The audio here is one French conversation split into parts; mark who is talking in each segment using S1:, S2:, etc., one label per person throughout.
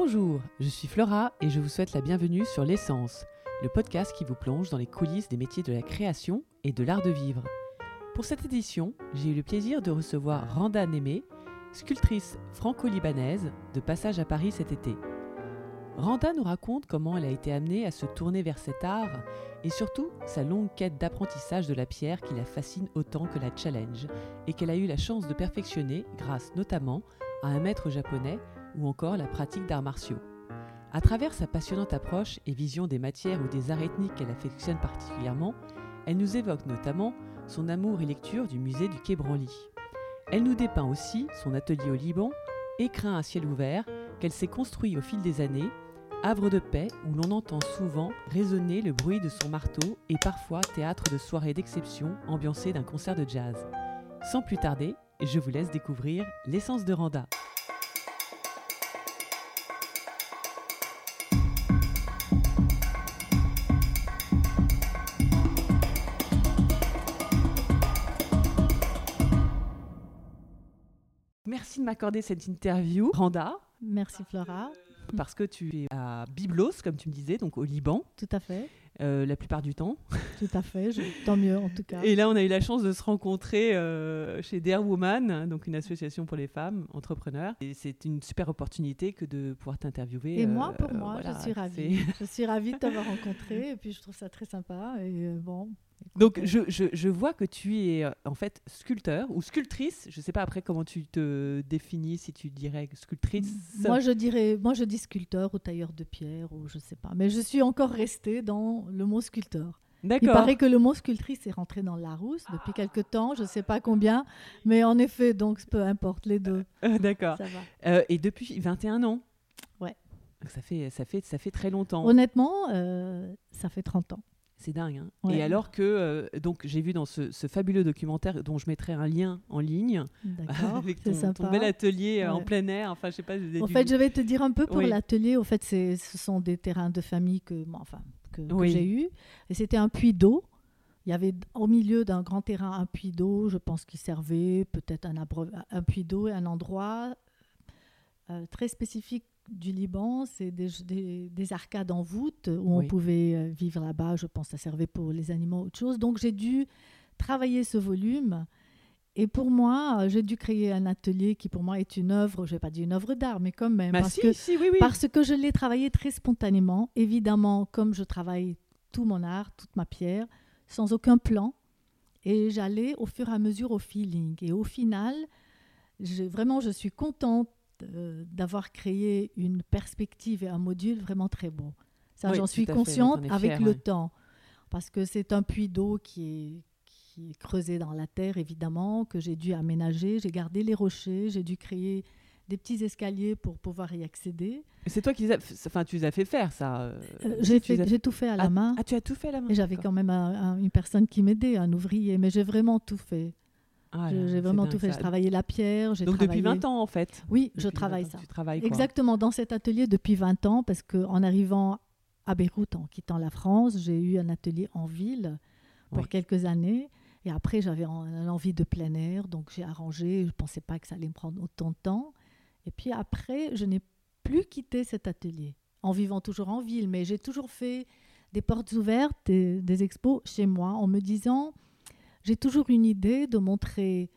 S1: Bonjour, je suis Flora et je vous souhaite la bienvenue sur L'essence, le podcast qui vous plonge dans les coulisses des métiers de la création et de l'art de vivre. Pour cette édition, j'ai eu le plaisir de recevoir Randa Némé, sculptrice franco-libanaise de passage à Paris cet été. Randa nous raconte comment elle a été amenée à se tourner vers cet art et surtout sa longue quête d'apprentissage de la pierre qui la fascine autant que la challenge et qu'elle a eu la chance de perfectionner grâce notamment à un maître japonais ou encore la pratique d'arts martiaux. À travers sa passionnante approche et vision des matières ou des arts ethniques qu'elle affectionne particulièrement, elle nous évoque notamment son amour et lecture du musée du Quai Branly. Elle nous dépeint aussi son atelier au Liban, écrin à ciel ouvert, qu'elle s'est construit au fil des années havre de paix où l'on entend souvent résonner le bruit de son marteau et parfois théâtre de soirées d'exception ambiancées d'un concert de jazz. Sans plus tarder, je vous laisse découvrir l'essence de Randa. M'accorder cette interview, Randa.
S2: Merci Flora.
S1: Parce que tu es à Byblos, comme tu me disais, donc au Liban.
S2: Tout à fait.
S1: Euh, la plupart du temps.
S2: Tout à fait, tant mieux en tout cas.
S1: Et là, on a eu la chance de se rencontrer euh, chez Dare Woman, donc une association pour les femmes entrepreneurs. Et c'est une super opportunité que de pouvoir t'interviewer.
S2: Et moi, pour euh, moi, je suis ravie. je suis ravie de t'avoir rencontré et puis je trouve ça très sympa. Et bon,
S1: donc, je, je, je, vois que tu es euh, en fait sculpteur ou sculptrice. Je ne sais pas après comment tu te définis, si tu dirais sculptrice.
S2: Moi, je dirais, moi, je dis sculpteur ou tailleur de pierre ou je ne sais pas. Mais je suis encore restée dans le mot sculpteur. Il paraît que le mot sculptrice est rentré dans la Larousse depuis quelque temps, je ne sais pas combien, mais en effet, donc peu importe les deux.
S1: Euh, d'accord. Euh, et depuis 21 ans
S2: Ouais.
S1: Ça fait, ça, fait, ça fait très longtemps.
S2: Honnêtement, ça fait 30 ans.
S1: C'est dingue. Hein. Et alors que, euh, donc, j'ai vu dans ce, fabuleux documentaire dont je mettrai un lien en ligne avec ton, bel atelier euh, en plein air. Enfin, je sais pas.
S2: En fait, je vais te dire un peu pour l'atelier. En fait, ce sont des terrains de famille que, enfin, que, j'ai eu. Et c'était un puits d'eau. Il y avait au milieu d'un grand terrain un puits d'eau, je pense qu'il servait peut-être un, un puits d'eau et un endroit euh, très spécifique du Liban, c'est des, arcades en voûte où on pouvait euh, vivre là-bas. Je pense que ça servait pour les animaux, autre chose. Donc j'ai dû travailler ce volume. Et pour moi, euh, j'ai dû créer un atelier qui pour moi est une œuvre, je vais pas dire une œuvre d'art, mais quand même,
S1: bah
S2: parce, que, parce que je l'ai travaillé très spontanément. Évidemment, comme je travaille tout mon art, toute ma pierre, sans aucun plan. Et j'allais au fur et à mesure au feeling. Et au final, vraiment, je suis contente d'avoir créé une perspective et un module vraiment très beau. Ça, j'en suis consciente avec le temps. Parce que c'est un puits d'eau qui est, qui est creusé dans la terre, évidemment, que j'ai dû aménager. J'ai gardé les rochers, j'ai dû créer des petits escaliers pour pouvoir y accéder.
S1: C'est toi qui les enfin, tu les as fait faire, ça euh,
S2: euh, J'ai tout fait à la
S1: ah,
S2: main.
S1: Ah, tu as tout fait à la main
S2: j'avais quand même une personne qui m'aidait, un ouvrier, mais j'ai vraiment tout fait. Ah j'ai vraiment tout fait. J'ai travaillé la pierre.
S1: Donc depuis 20 ans en fait
S2: Oui, je travaille ça. Exactement, dans cet atelier depuis 20 ans, parce qu'en arrivant à Beyrouth, en quittant la France, j'ai eu un atelier en ville pour quelques années. Et après, j'avais envie de plein air, donc j'ai arrangé. Je ne pensais pas que ça allait me prendre autant de temps. Et puis après, je n'ai plus quitté cet atelier, en vivant toujours en ville, mais j'ai toujours fait des portes ouvertes, des expos chez moi, en me disant j'ai toujours une idée de montrer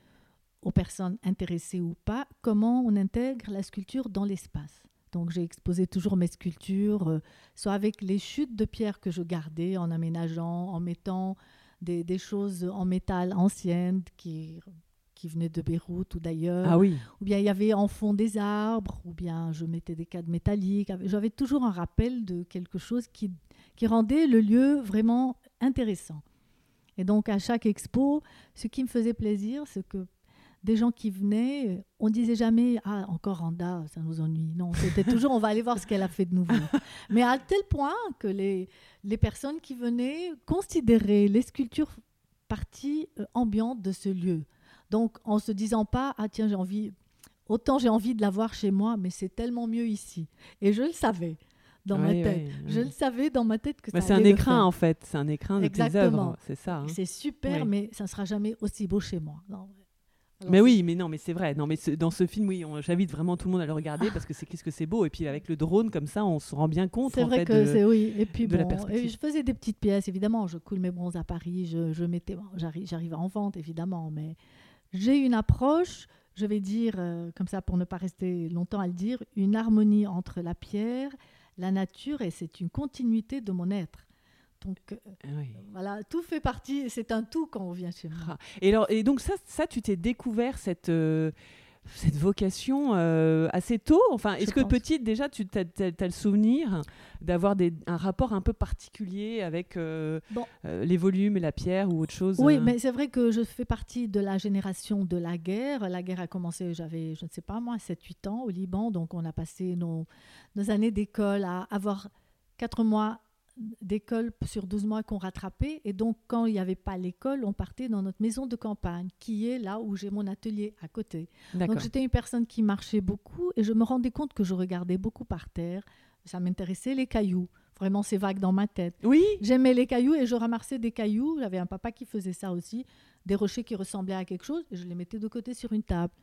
S2: aux personnes intéressées ou pas comment on intègre la sculpture dans l'espace. Donc j'ai exposé toujours mes sculptures, euh, soit avec les chutes de pierre que je gardais en aménageant, en mettant des, choses en métal anciennes qui, qui venaient de Beyrouth ou d'ailleurs.
S1: Ah oui.
S2: Ou bien il y avait en fond des arbres, ou bien je mettais des cadres métalliques. J'avais toujours un rappel de quelque chose qui, qui rendait le lieu vraiment intéressant. Et donc à chaque expo, ce qui me faisait plaisir, c'est que des gens qui venaient, on disait jamais ah encore Randa, ça nous ennuie. Non, c'était toujours on va aller voir ce qu'elle a fait de nouveau. Mais à tel point que les les personnes qui venaient considéraient les sculptures partie euh, ambiante de ce lieu. Donc en se disant pas ah tiens j'ai envie autant j'ai envie de la voir chez moi, mais c'est tellement mieux ici. Et je le savais dans ma tête. Je le savais dans ma tête que
S1: bah, C'est un écrin en fait, c'est un écrin de tes œuvres, c'est ça. Hein.
S2: C'est super, mais ça ne sera jamais aussi beau chez moi.
S1: mais oui, mais non, mais c'est vrai. Non, mais dans ce film, oui, j'invite vraiment tout le monde à le regarder parce que c'est qu'est-ce que c'est beau. Et puis avec le drone comme ça, on se rend bien compte.
S2: C'est vrai
S1: que
S2: c'est oui. Et puis bon, et je faisais des petites pièces, évidemment. Je coule mes bronzes à Paris. Je, je mettais, j'arrive en vente, évidemment, mais j'ai une approche. Je vais dire euh, comme ça pour ne pas rester longtemps à le dire, une harmonie entre la pierre, la nature et c'est une continuité de mon être. Donc euh, voilà, tout fait partie, c'est un tout quand on vient chez moi. Ah.
S1: Et, alors, et donc ça, ça tu t'es découvert cette, euh, cette vocation euh, assez tôt. Enfin, est-ce que petite déjà, tu as, le souvenir d'avoir un rapport un peu particulier avec les volumes et la pierre ou autre chose
S2: Oui, mais c'est vrai que je fais partie de la génération de la guerre. La guerre a commencé, j'avais, je ne sais pas moi, 7-8 ans au Liban, donc on a passé nos, nos années d'école à avoir 4 mois d'école sur 12 mois qu'on rattrapait. Et donc, quand il n'y avait pas l'école, on partait dans notre maison de campagne, qui est là où j'ai mon atelier à côté. Donc, j'étais une personne qui marchait beaucoup et je me rendais compte que je regardais beaucoup par terre. Ça m'intéressait les cailloux. Vraiment, c'est vague dans ma tête.
S1: Oui.
S2: J'aimais les cailloux et je ramassais des cailloux. J'avais un papa qui faisait ça aussi, des rochers qui ressemblaient à quelque chose et je les mettais de côté sur une table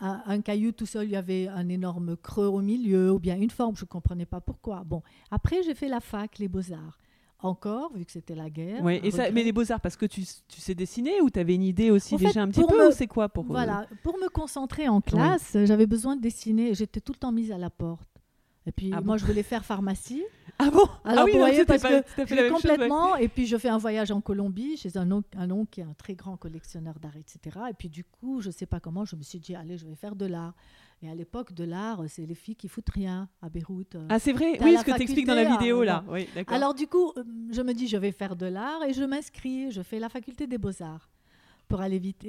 S2: un caillou tout seul, il y avait un énorme creux au milieu, ou bien une forme, je ne comprenais pas pourquoi. Bon, après j'ai fait la fac, les beaux-arts. Encore, vu que c'était la guerre.
S1: Et ça, mais les beaux-arts, parce que tu, tu sais dessiner ou tu avais une idée aussi déjà un petit peu, ou c'est quoi pour
S2: Voilà, pour me concentrer en classe, j'avais besoin de dessiner, j'étais tout le temps mise à la porte. Et puis ah moi, je voulais faire pharmacie.
S1: Ah bon
S2: Alors,
S1: ah oui,
S2: vous voyez, parce que complètement. Et puis, je fais un voyage en Colombie chez un oncle, un oncle qui est un très grand collectionneur d'art, etc. Et puis, du coup, je ne sais pas comment, je me suis dit, allez, je vais faire de l'art. Et à l'époque, de l'art, c'est les filles qui foutent rien à Beyrouth.
S1: Ah, c'est vrai Oui, ce que tu expliques dans la vidéo, là. Oui,
S2: Alors, du coup, euh, je me dis, je vais faire de l'art et je m'inscris. Je fais la faculté des beaux-arts pour aller vite.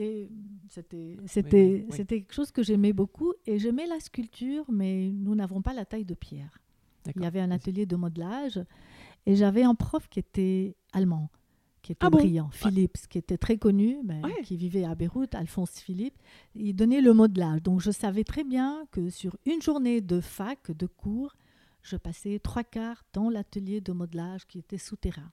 S2: C'était c'était c'était quelque chose que j'aimais beaucoup et j'aimais la sculpture, mais nous n'avons pas la taille de pierre. Il y avait un atelier de modelage et j'avais un prof qui était allemand, qui était ah brillant, Philips, qui était très connu, mais qui vivait à Beyrouth, Alphonse Philippe. Il donnait le modelage. Donc je savais très bien que sur une journée de fac, de cours, je passais trois quarts dans l'atelier de modelage qui était souterrain.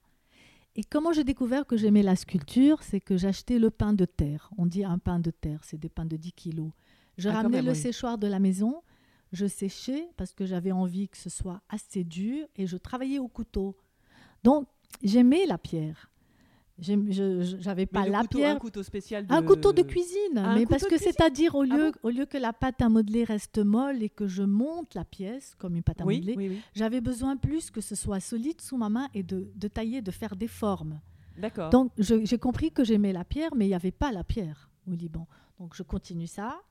S2: Et comment j'ai découvert que j'aimais la sculpture, c'est que j'achetais le pain de terre. On dit un pain de terre, c'est des pains de 10 kilos. Je ah, ramenais le séchoir de la maison, je séchais parce que j'avais envie que ce soit assez dur et je travaillais au couteau. Donc, j'aimais la pierre. J'avais pas la pierre.
S1: Un couteau spécial
S2: Un couteau de cuisine. mais parce que c'est-à-dire, au, ah lieu, au lieu que la pâte à modeler reste molle et que je monte la pièce comme une pâte à modeler, j'avais besoin plus que ce soit solide sous ma main et de, de tailler, de faire des formes.
S1: D'accord.
S2: Donc, j'ai compris que j'aimais la pierre, mais il n'y avait pas la pierre au Liban. Donc, je continue ça.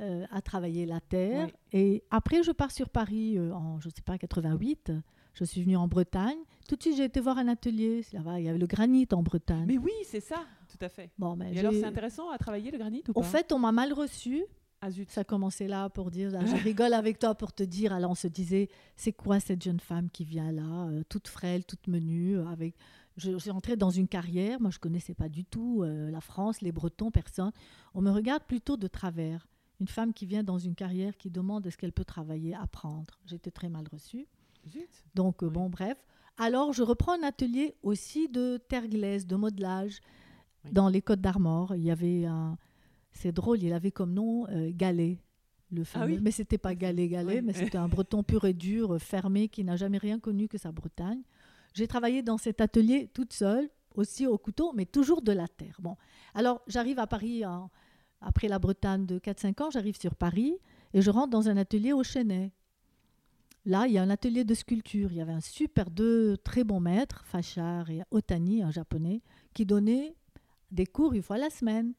S2: Euh, à travailler la terre. Et après, je pars sur Paris euh, en, je sais pas, 88. Je suis venue en Bretagne. Tout de suite, j'ai été voir un atelier. il y avait le granit en Bretagne.
S1: Mais oui, c'est ça, tout à fait. Bon, mais Et alors, c'est intéressant à travailler le granit ou pas
S2: En fait, on m'a mal reçu. Ah zut. Ça commençait là pour dire, je rigole avec toi pour te dire. Alors on se disait, c'est quoi cette jeune femme qui vient là, euh, toute frêle, toute menue, euh, avec. Je, suis entrée dans une carrière. Moi, je connaissais pas du tout euh, la France, les Bretons, personne. On me regarde plutôt de travers. Une femme qui vient dans une carrière qui demande est-ce qu'elle peut travailler, apprendre. J'étais très mal reçue. Donc, euh, bon, bref. Alors, je reprends un atelier aussi de terre glaise, de modelage, dans les Côtes d'Armor. Il y avait un. C'est drôle, il avait comme nom euh, Galet, le ah fameux. Ah Mais c'était pas Galet, Galet, mais c'était un breton pur et dur, euh, fermé, qui n'a jamais rien connu que sa Bretagne. J'ai travaillé dans cet atelier toute seule, aussi au couteau, mais toujours de la terre. Bon, alors j'arrive à Paris après la Bretagne de 4-5 ans, j'arrive sur Paris et je rentre dans un atelier au Chenet. Là, il y a un atelier de sculpture. Il y avait un super deux très bons maîtres, Fachar et Otani, un japonais, qui donnaient des cours une fois la semaine.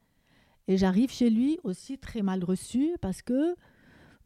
S2: Et j'arrive chez lui aussi très mal reçu parce que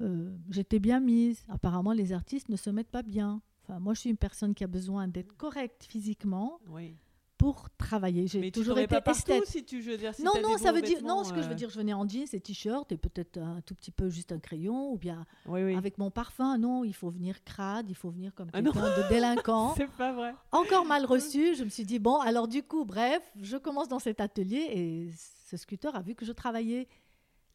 S2: euh, j'étais bien mise. Apparemment, les artistes ne se mettent pas bien. Enfin, moi, je suis une personne qui a besoin d'être correcte physiquement. Oui pour travailler. J'ai toujours été
S1: pas esthète. Si tu, veux dire,
S2: non, non, ça veut dire non. Ce que je veux euh. dire, je venais en jeans et t-shirt et peut-être un tout petit peu juste un crayon ou bien avec mon parfum. Non, il faut venir crade, il faut venir comme ah quelqu'un de délinquant.
S1: C'est pas vrai.
S2: Encore mal reçu. Je me suis dit bon, alors du coup, bref, je commence dans cet atelier et ce sculpteur a vu que je travaillais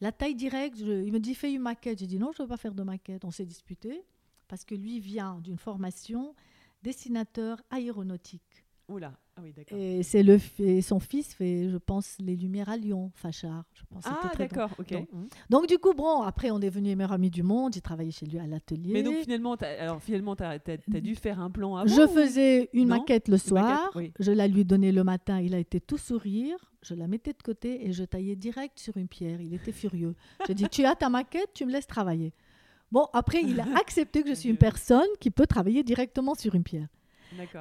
S2: la taille directe. il me dit fais une maquette. J'ai dit non, je veux pas faire de maquette. On s'est disputé parce que lui vient d'une formation dessinateur aéronautique.
S1: Oula, ah oui, d'accord.
S2: Et c'est le et son fils fait, je pense, les Lumières à Lyon, Fachard. Je pense
S1: ah d'accord, ok.
S2: Donc, du coup, bon, après on est venu meilleur ami du monde. J'ai travaillé chez lui à l'atelier.
S1: Mais donc finalement, alors finalement, t'as as, dû faire un plan avant.
S2: Je faisais une maquette le soir. Je la lui donnais le matin. Il a été tout sourire. Je la mettais de côté et je taillais direct sur une pierre. Il était furieux. J'ai dit, tu as ta maquette, tu me laisses travailler. Bon, après, il a accepté que je suis une personne qui peut travailler directement sur une pierre.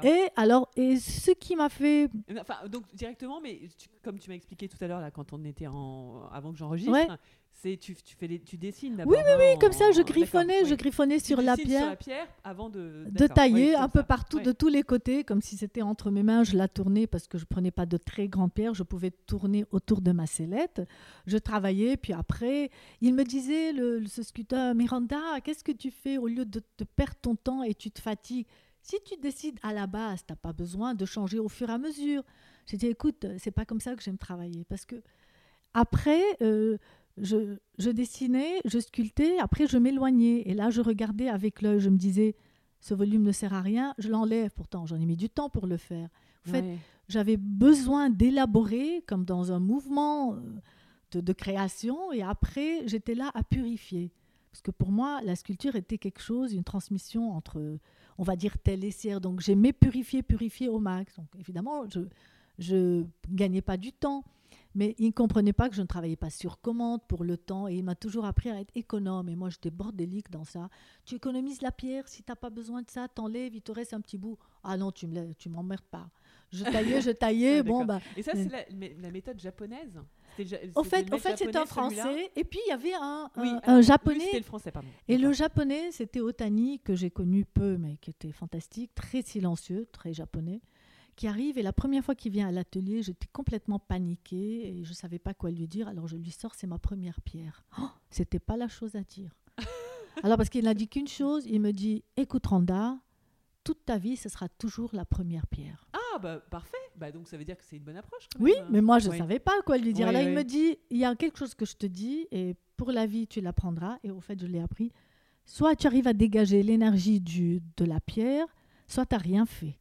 S2: Et alors, et ce qui m'a fait.
S1: Enfin, donc directement, mais comme tu m'as expliqué tout à l'heure, là, quand on était en. avant que j'enregistre, c'est tu, tu, fais les, tu dessines d'abord.
S2: Oui, oui, oui, comme ça, je griffonnais, je griffonnais sur la pierre.
S1: Sur la pierre avant de.
S2: De tailler un peu partout, de tous les côtés, comme si c'était entre mes mains. Je la tournais parce que je prenais pas de très grandes pierres. Je pouvais tourner autour de ma sellette. Je travaillais, puis après, il me disait, le, ce sculpteur, Miranda, qu'est-ce que tu fais au lieu de perdre ton temps et tu te fatigues? Si tu décides à la base, tu n'as pas besoin de changer au fur et à mesure. J'ai dit, écoute, c'est pas comme ça que j'aime travailler. Parce que après, euh, je, je, dessinais, je sculptais, après je m'éloignais. Et là, je regardais avec l'œil, je me disais, ce volume ne sert à rien, je l'enlève. Pourtant, j'en ai mis du temps pour le faire. En fait, j'avais besoin d'élaborer, comme dans un mouvement euh, de, de création, et après, j'étais là à purifier. Parce que pour moi, la sculpture était quelque chose, une transmission entre on va dire, tel et Donc j'aimais purifier, purifier au max. Donc évidemment, je ne gagnais pas du temps. Mais il ne comprenait pas que je ne travaillais pas sur commande pour le temps et il m'a toujours appris à être économe. Et moi, j'étais bordélique dans ça. Tu économises la pierre, si tu n'as pas besoin de ça, t'enlèves, il te reste un petit bout. Ah non, tu ne m'emmerdes pas. Je taillais, je taillais. bon, bah,
S1: et ça, c'est la, méthode japonaise
S2: au fait, fait c'est un français. Et puis, il y avait un, un, japonais.
S1: le français, pardon.
S2: Et le japonais, c'était Otani, que j'ai connu peu, mais qui était fantastique, très silencieux, très japonais, qui arrive. Et la première fois qu'il vient à l'atelier, j'étais complètement paniquée et je ne savais pas quoi lui dire. Alors, je lui sors, c'est ma première pierre. Oh, c'était pas la chose à dire. Alors, parce qu'il n'a dit qu'une chose, il me dit Écoute, Randa, toute ta vie, ce sera toujours la première pierre.
S1: Ah, bah parfait. Bah, donc ça veut dire que c'est une bonne approche.
S2: oui, mais moi, je ne savais pas quoi lui dire. Là, il me dit il y a quelque chose que je te dis, et pour la vie, tu l'apprendras. Et au fait, je l'ai appris. Soit tu arrives à dégager l'énergie de la pierre, soit tu n'as rien fait.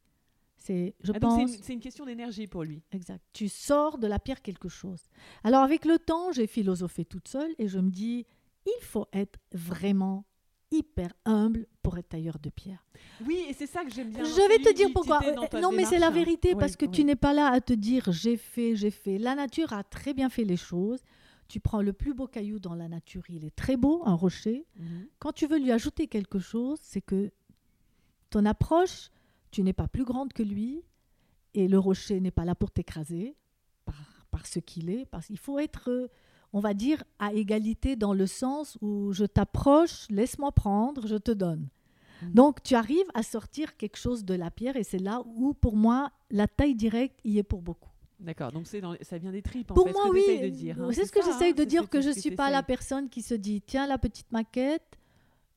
S1: C'est, je ah, pense. C'est une, question d'énergie pour lui.
S2: Exact. Tu sors de la pierre quelque chose. Alors, avec le temps, j'ai philosophé toute seule et je me dis il faut être vraiment hyper humble pour être tailleur de pierre.
S1: Oui, et c'est ça que j'aime bien.
S2: Je vais te dire pourquoi. Non, mais c'est la vérité parce que tu n'es pas là à te dire j'ai fait, j'ai fait. La nature a très bien fait les choses. Tu prends le plus beau caillou dans la nature, il est très beau, un rocher. Mhm. Quand tu veux lui ajouter quelque chose, c'est que ton approche, tu n'es pas plus grande que lui et le rocher n'est pas là pour t'écraser par, par ce qu'il est. Parce qu'il faut être on va dire, à égalité dans le sens où je t'approche, laisse-moi prendre, je te donne. Mm. Donc tu arrives à sortir quelque chose de la pierre et c'est là où pour moi la taille directe y est pour beaucoup.
S1: D'accord, donc c'est ça vient des tripes. En
S2: pour
S1: fait,
S2: moi, oui. Hein, c'est ce que j'essaye de dire, que je ne suis pas la personne qui se dit tiens, la petite maquette,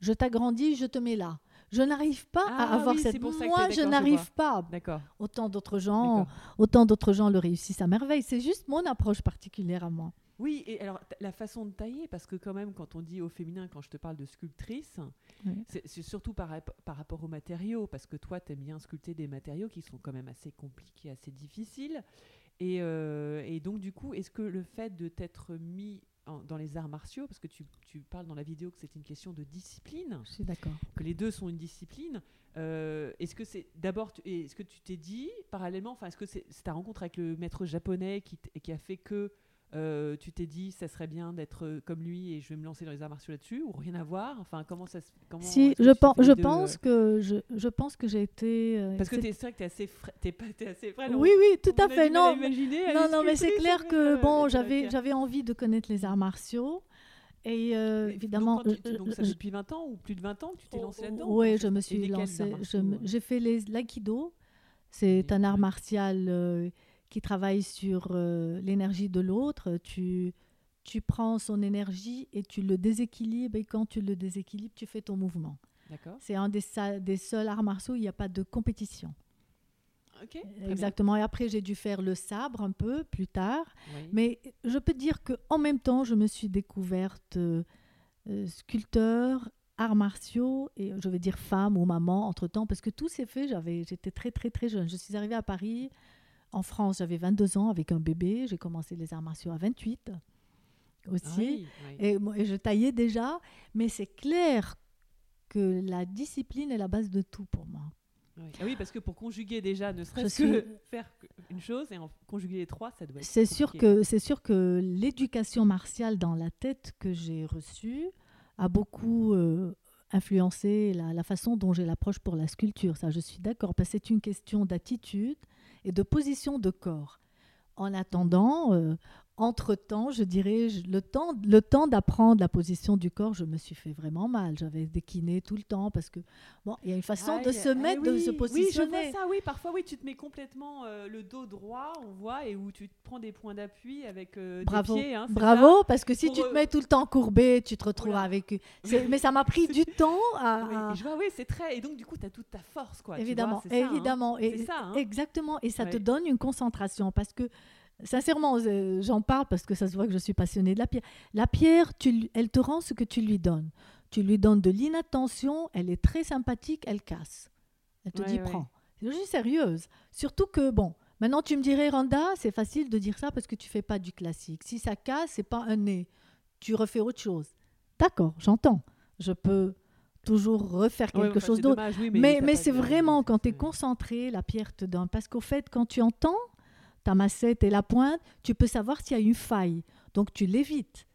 S2: je t'agrandis, je te mets là. Je n'arrive pas à ah avoir cette. Moi, je n'arrive pas.
S1: D'accord.
S2: Autant d'autres gens, autant d'autres gens le réussissent à merveille. C'est juste mon approche particulière à moi.
S1: Oui, et alors la façon de tailler, parce que quand même, quand on dit au féminin, quand je te parle de sculptrice, c'est surtout par, par, rapport aux matériaux, parce que toi, tu aimes bien sculpter des matériaux qui sont quand même assez compliqués, assez difficiles. Et, euh, et donc, du coup, est-ce que le fait de t'être mis dans les arts martiaux, parce que tu, tu parles dans la vidéo que c'est une question de discipline,
S2: je suis d'accord,
S1: que les deux sont une discipline. Euh, est-ce que c'est d'abord, est-ce que tu t'es dit parallèlement, enfin, est-ce que c'est ta rencontre avec le maître japonais qui, qui a fait que euh, tu t'es dit ça serait bien d'être euh, comme lui et je vais me lancer dans les arts martiaux là-dessus ou rien à voir? Enfin comment ça comment
S2: si je pense je pense que je, je, pense que j'ai été
S1: euh, parce que es, c'est vrai que tu es assez t'es pas es assez frais,
S2: oui oui tout à fait non non non mais c'est clair que bon j'avais j'avais envie de connaître les arts martiaux et évidemment
S1: donc, ça fait depuis 20 ans ou plus de 20 ans que tu t'es lancé là-dedans?
S2: oui je me suis lancée j'ai fait les l'akido c'est un art martial qui travaille sur euh, l'énergie de l'autre, tu, tu prends son énergie et tu le déséquilibres et quand tu le déséquilibres, tu fais ton mouvement. C'est un des, des seuls arts martiaux où il n'y a pas de compétition. Exactement. Et après, j'ai dû faire le sabre un peu plus tard. Mais je peux dire qu'en même temps, je me suis découverte euh, sculpteur, arts martiaux, et je vais dire femme ou maman entre-temps, parce que tout s'est fait, j'avais, j'étais très très très jeune. Je suis arrivée à Paris, en France, j'avais 22 ans avec un bébé, j'ai commencé les arts martiaux à 28 aussi, Et, et, je taillais déjà, mais c'est clair que la discipline est la base de tout pour moi.
S1: Ah oui. parce que pour conjuguer déjà, ne serait-ce que faire une chose et en conjuguer les trois, ça doit être.
S2: C'est sûr que c'est sûr que l'éducation martiale dans la tête que j'ai reçue a beaucoup euh, influencé la, façon dont j'ai l'approche pour la sculpture. Ça, je suis d'accord, parce que c'est une question d'attitude et de position de corps. En attendant, euh, entre-temps, je dirais, le temps, le temps d'apprendre la position du corps, je me suis fait vraiment mal. J'avais des kinés tout le temps parce que, bon, il y a une façon de se mettre, de se positionner.
S1: Oui, je vois ça, oui. Parfois, oui, tu te mets complètement euh, le dos droit, on voit, et où tu te prends des points d'appui avec euh,
S2: Bravo.
S1: des pieds. Hein,
S2: Bravo, parce que si tu te euh, mets tout le temps courbé, tu te retrouves avec... Mais ça m'a pris du temps à...
S1: Oui, je vois, oui, c'est très... Et donc, du coup, tu as toute ta force, quoi.
S2: Évidemment,
S1: hein.
S2: évidemment. et, ça, hein. Exactement, et ça te donne une concentration parce que Sincèrement, euh, j'en parle parce que ça se voit que je suis passionnée de la pierre. La pierre, tu, elle te rend ce que tu lui donnes. Tu lui donnes de l'inattention, elle est très sympathique, elle casse. Elle te dit prends. Je suis sérieuse. Surtout que, bon, maintenant tu me dirais, Randa, c'est facile de dire ça parce que tu fais pas du classique. Si ça casse, c'est pas un nez. Tu refais autre chose. D'accord, j'entends. Je peux toujours refaire quelque chose d'autre. mais, mais c'est vraiment quand tu es concentré, la pierre te donne. Parce qu'au fait, quand tu entends, ta massette et la pointe, tu peux savoir s'il y a une faille. Donc tu l'évites.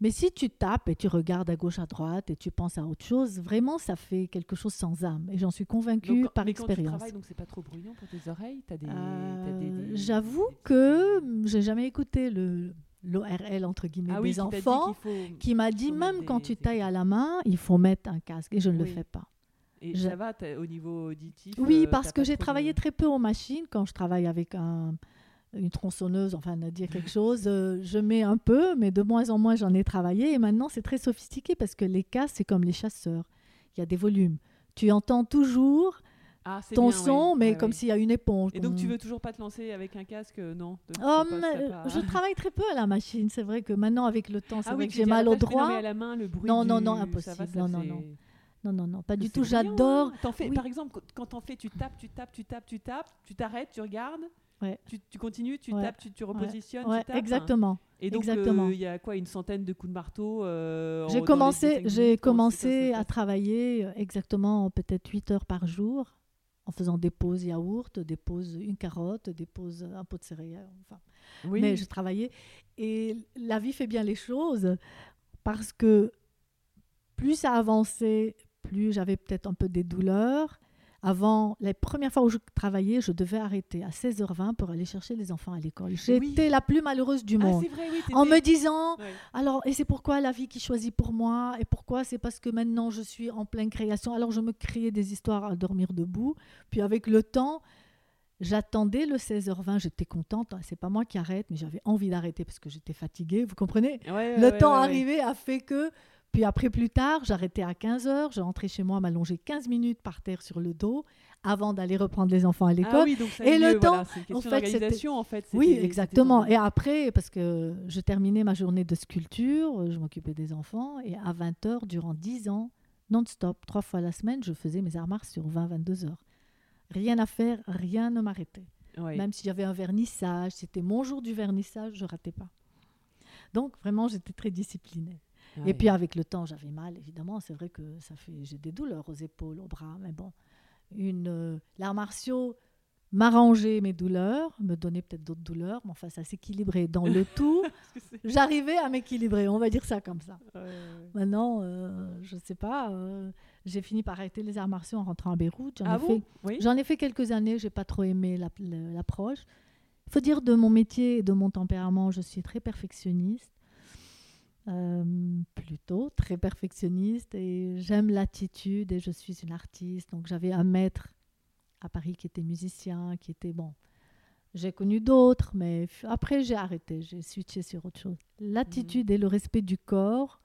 S2: Mais si tu tapes et tu regardes à gauche, à droite et tu penses à autre chose, vraiment, ça fait quelque chose sans âme. Et j'en suis convaincue par expérience. Quand tu
S1: donc c'est pas trop bruyant pour tes oreilles?
S2: Euh, J'avoue que j'ai jamais écouté le l'ORL entre guillemets ah des enfants qui m'a dit même quand tu tailles à la main, il faut mettre un casque et je ne le fais pas.
S1: Et ça va au niveau auditif
S2: Oui, euh, parce que j'ai travaillé très peu aux machines quand je travaille avec un, une tronçonneuse, enfin, à dire quelque chose, euh, je mets un peu, mais de moins en moins j'en ai travaillé. Et maintenant, c'est très sophistiqué parce que les casques, c'est comme les chasseurs. Il y a des volumes. Tu entends toujours ah, ton son, mais comme s'il y a une éponge.
S1: Et donc, tu veux toujours pas te lancer avec un casque euh, Non
S2: oh, Je travaille très peu à la machine. C'est vrai que maintenant, avec le temps, c'est ah vrai que j'ai mal au droit.
S1: à la main, le bruit
S2: non, non, non, impossible. non, non, non. Non, non, non, pas du tout. J'adore.
S1: Par exemple, quand t'en fais, tu tapes, tu tapes, tu tapes, tu tapes, tu t'arrêtes, tu regardes. Tu, tu, continues, tu tapes, tu, tu repositionnes, tu tapes.
S2: Exactement.
S1: Et donc,
S2: euh,
S1: il y a quoi Une centaine de coups de marteau euh,
S2: J'ai commencé, j'ai commencé à travailler euh, exactement peut-être 8 heures par jour en faisant des pauses yaourt, des pauses une carotte, des pauses un pot de céréales. Enfin. Oui. Mais je travaillais. Et la vie fait bien les choses parce que plus ça avançait, plus j'avais peut-être un peu des douleurs. Avant, les premières fois où je travaillais, je devais arrêter à 16h20 pour aller chercher les enfants à l'école. J'étais la plus malheureuse du ah, monde. en me disant, alors, et c'est pourquoi la vie qui choisit pour moi Et pourquoi? C'est parce que maintenant je suis en pleine création. Alors je me créais des histoires à dormir debout. Puis avec le temps, J'attendais le 16h20, j'étais contente. C'est pas moi qui arrête, mais j'avais envie d'arrêter parce que j'étais fatiguée. Vous comprenez? Le temps arrivé a fait que puis après, plus tard, j'arrêtais à 15 heures, je rentrais chez moi, m'allonger 15 minutes par terre sur le dos avant d'aller reprendre les enfants à ah l'école.
S1: et le temps, en fait, en fait.
S2: Oui, exactement. Et après, parce que je terminais ma journée de sculpture, je m'occupais des enfants, et à 20 heures, durant 10 ans, non-stop, trois fois la semaine, je faisais mes arts sur 20-22 heures. Rien à faire, rien ne m'arrêtait. Même si j'avais un vernissage, c'était mon jour du vernissage, je ratais pas. Donc vraiment, j'étais très disciplinée. Et puis avec le temps, j'avais mal, évidemment. C'est vrai que ça fait, j'ai des douleurs aux épaules, aux bras, mais bon, une euh, l'art martiaux m'arrangeait mes douleurs, me donnait peut-être d'autres douleurs, mais enfin ça s'équilibrait dans le tout. J'arrivais à m'équilibrer, on va dire ça comme ça. Maintenant, euh, je ne sais pas. Euh, j'ai fini par arrêter les arts martiaux en rentrant à Beyrouth. J'en
S1: ah
S2: ai, fait, ai fait quelques années. J'ai pas trop aimé l'approche. Il faut dire de mon métier et de mon tempérament, je suis très perfectionniste. Euh, plutôt très perfectionniste et j'aime l'attitude et je suis une artiste. Donc j'avais un maître à Paris qui était musicien, qui était bon. J'ai connu d'autres, mais après j'ai arrêté, j'ai switché sur autre chose. L'attitude et le respect du corps,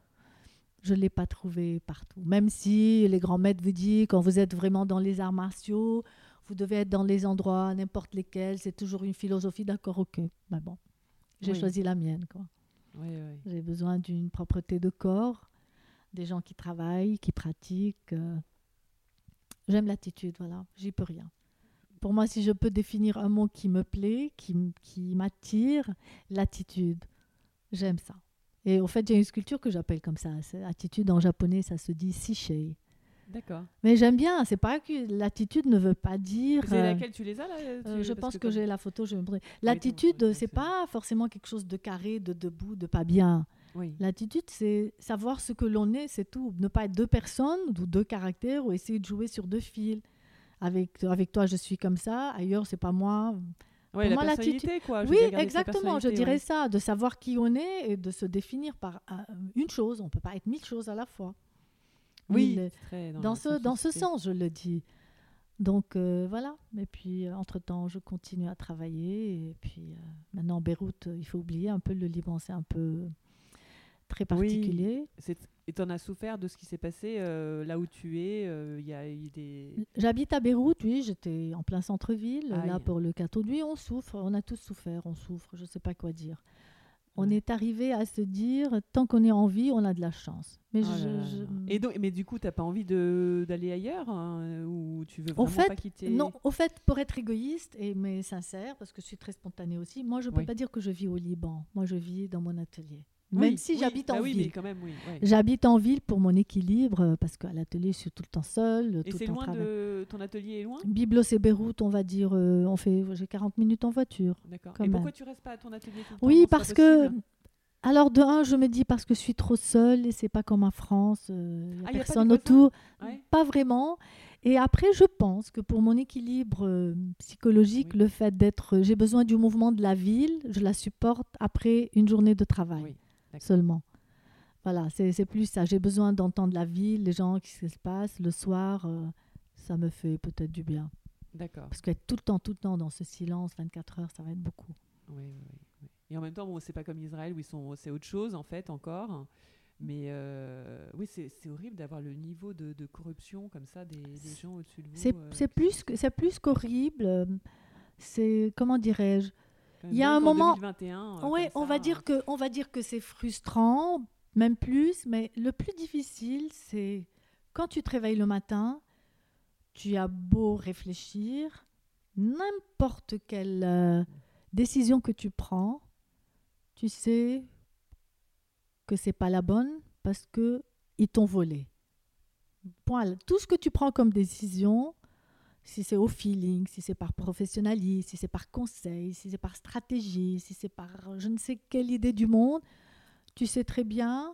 S2: je ne l'ai pas trouvé partout. Même si les grands maîtres vous disent, quand vous êtes vraiment dans les arts martiaux, vous devez être dans les endroits, n'importe lesquels, c'est toujours une philosophie, d'accord, ok. Mais bon, j'ai choisi la mienne. Quoi. J'ai besoin d'une propreté de corps, des gens qui travaillent, qui pratiquent. Euh. J'aime l'attitude, voilà, j'y peux rien. Pour moi, si je peux définir un mot qui me plaît, qui, qui m'attire, l'attitude. J'aime ça. Et au fait, j'ai une sculpture que j'appelle comme ça. Attitude en japonais, ça se dit sichei.
S1: D'accord.
S2: Mais j'aime bien. C'est pas que l'attitude ne veut pas dire.
S1: C'est euh, laquelle tu les as là
S2: euh, Je pense que, j'ai la photo. Je L'attitude, c'est pas forcément quelque chose de carré, de debout, de pas bien. Oui. L'attitude, c'est savoir ce que l'on est, c'est tout. Ne pas être deux personnes ou deux caractères ou essayer de jouer sur deux fils. Avec, avec toi, je suis comme ça. Ailleurs, c'est pas moi.
S1: Ouais, la moi, quoi.
S2: oui, exactement. Je dirais ça, de savoir qui on est et de se définir par euh, une chose. On peut pas être mille choses à la fois.
S1: Oui,
S2: dans, ce, dans ce sens, je le dis. Donc euh, voilà, et puis euh, entre-temps, je continue à travailler. Et puis euh, maintenant, Beyrouth, il faut oublier un peu le Liban, c'est un peu très particulier.
S1: Oui, et tu en as souffert de ce qui s'est passé là où tu es Il y a eu des...
S2: J'habite à Beyrouth, oui, j'étais en plein centre-ville. Là, pour le catholique, on souffre, on a tous souffert, on souffre, je ne sais pas quoi dire on est arrivé à se dire tant qu'on est en vie, on a de la chance.
S1: Mais, oh Et donc, mais du coup, tu n'as pas envie d'aller ailleurs hein, ou tu veux vraiment pas quitter?
S2: Non, au fait, pour être égoïste et mais sincère, parce que je suis très spontanée aussi, moi je ne peux pas dire que je vis au Liban. Moi je vis dans mon atelier. Même si j'habite en bah ville. J'habite en ville pour mon équilibre, euh, parce qu'à l'atelier, je suis tout le temps seule.
S1: Et c'est loin de. Ton atelier est loin?
S2: Biblos et Beyrouth, on va dire, euh, on fait, j'ai 40 minutes en voiture.
S1: D'accord. Et pourquoi tu restes pas à ton atelier tout le
S2: temps? Oui, parce que. Alors, de un, je me dis parce que je suis trop seule et c'est pas comme en France, euh, a ah, personne autour. Pas vraiment. Et après, je pense que pour mon équilibre psychologique, le fait d'être. J'ai besoin du mouvement de la ville, je la supporte après une journée de travail. Seulement. Voilà, c'est plus ça. J'ai besoin d'entendre la ville, les gens, ce qui se passe. Le soir, euh, ça me fait peut-être du bien.
S1: D'accord.
S2: Parce qu'être tout le temps, tout le temps dans ce silence, 24 heures, ça va être beaucoup.
S1: Oui, oui, oui. Et en même temps, bon, c'est pas comme Israël où ils sont, c'est autre chose en fait encore. Mais euh, oui, c'est horrible d'avoir le niveau de, de, corruption comme ça des, des gens au-dessus de vous.
S2: C'est euh, plus, c'est plus qu'horrible. C'est comment dirais-je? Il y a un moment.
S1: Euh,
S2: oui, on va dire que on va dire que c'est frustrant, même plus. Mais le plus difficile, c'est quand tu te réveilles le matin, tu as beau réfléchir, n'importe quelle euh, décision que tu prends, tu sais que c'est pas la bonne parce que ils t'ont volé. Point. Tout ce que tu prends comme décision, si c'est au feeling, si c'est par professionnalisme, si c'est par conseil, si c'est par stratégie, si c'est par je ne sais quelle idée du monde, tu sais très bien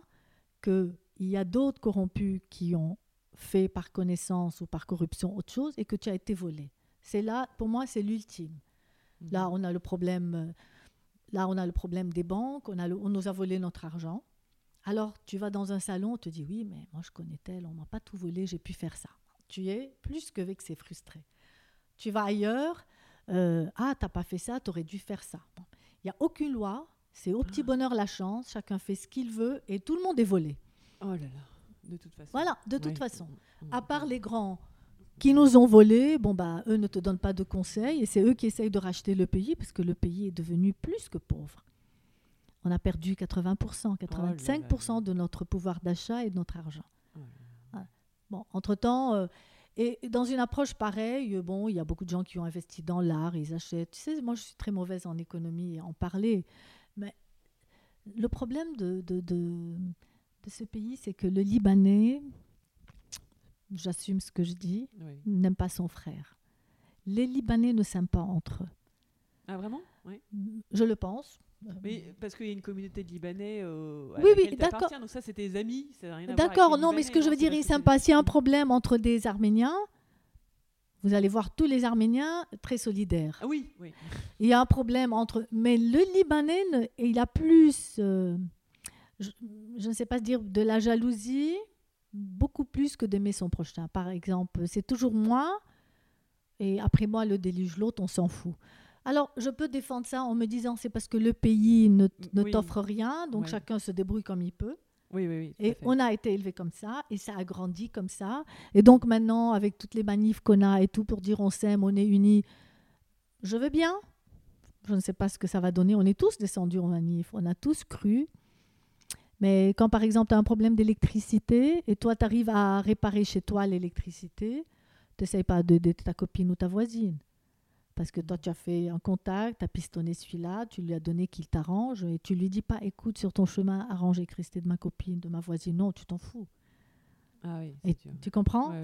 S2: qu'il y a d'autres corrompus qui ont fait par connaissance ou par corruption autre chose et que tu as été volé. C'est là, pour moi, c'est l'ultime. Mhm. Là, on a le problème. Là, on a le problème des banques. On, a on nous a volé notre argent. Alors, tu vas dans un salon, on te dit oui, mais moi je connais tel, on m'a pas tout volé, j'ai pu faire ça tu es plus que vexé, frustré. Tu vas ailleurs, euh, ah, t'as pas fait ça, tu aurais dû faire ça. Il n'y a aucune loi, c'est au petit ah. bonheur la chance, chacun fait ce qu'il veut et tout le monde est volé.
S1: Oh là là, de toute façon.
S2: Voilà, de toute façon. Mm, mm, à part mm. les grands qui nous ont volés, bon bah eux ne te donnent pas de conseils et c'est eux qui essayent de racheter le pays parce que le pays est devenu plus que pauvre. On a perdu 80%, 85% de notre pouvoir d'achat et de notre argent. Bon, entre-temps, euh, et dans une approche pareille, bon, il y a beaucoup de gens qui ont investi dans l'art, ils achètent. Tu sais, moi, je suis très mauvaise en économie, en parler. Mais le problème de, de, de, ce pays, c'est que le Libanais, j'assume ce que je dis, n'aime pas son frère. Les Libanais ne s'aiment pas entre eux.
S1: Ah, vraiment? Oui.
S2: Je le pense.
S1: Mais parce qu'il y a une communauté de Libanais
S2: euh, oui, oui, d'accord.
S1: Donc ça, c'est tes amis.
S2: D'accord, non, mais ce que je veux dire, il sympa. S'il y a un problème entre des Arméniens, vous allez voir tous les Arméniens très solidaires.
S1: Ah oui, oui.
S2: Il y a un problème entre... Mais le Libanais, il a plus, euh, je, je, ne sais pas dire, de la jalousie, beaucoup plus que d'aimer son prochain. Par exemple, c'est toujours moi, et après moi, le déluge l'autre, on s'en fout. Alors, je peux défendre ça en me disant c'est parce que le pays ne, t'offre rien, donc chacun se débrouille comme il peut.
S1: Oui, oui, oui.
S2: Et on a été élevé comme ça, et ça a grandi comme ça. Et donc maintenant, avec toutes les manifs qu'on a et tout pour dire on s'aime, on est unis, je veux bien. Je ne sais pas ce que ça va donner. On est tous descendus en manif, on a tous cru. Mais quand par exemple tu as un problème d'électricité et toi tu arrives à réparer chez toi l'électricité, tu n'essayes pas d'aider ta copine ou ta voisine. Parce que toi, tu as fait un contact, tu as pistonné celui-là, tu lui as donné qu'il t'arrange, et tu lui dis pas, écoute, sur ton chemin, arrange l'électricité de ma copine, de ma voisine. Non, tu t'en fous.
S1: Ah oui,
S2: et tu comprends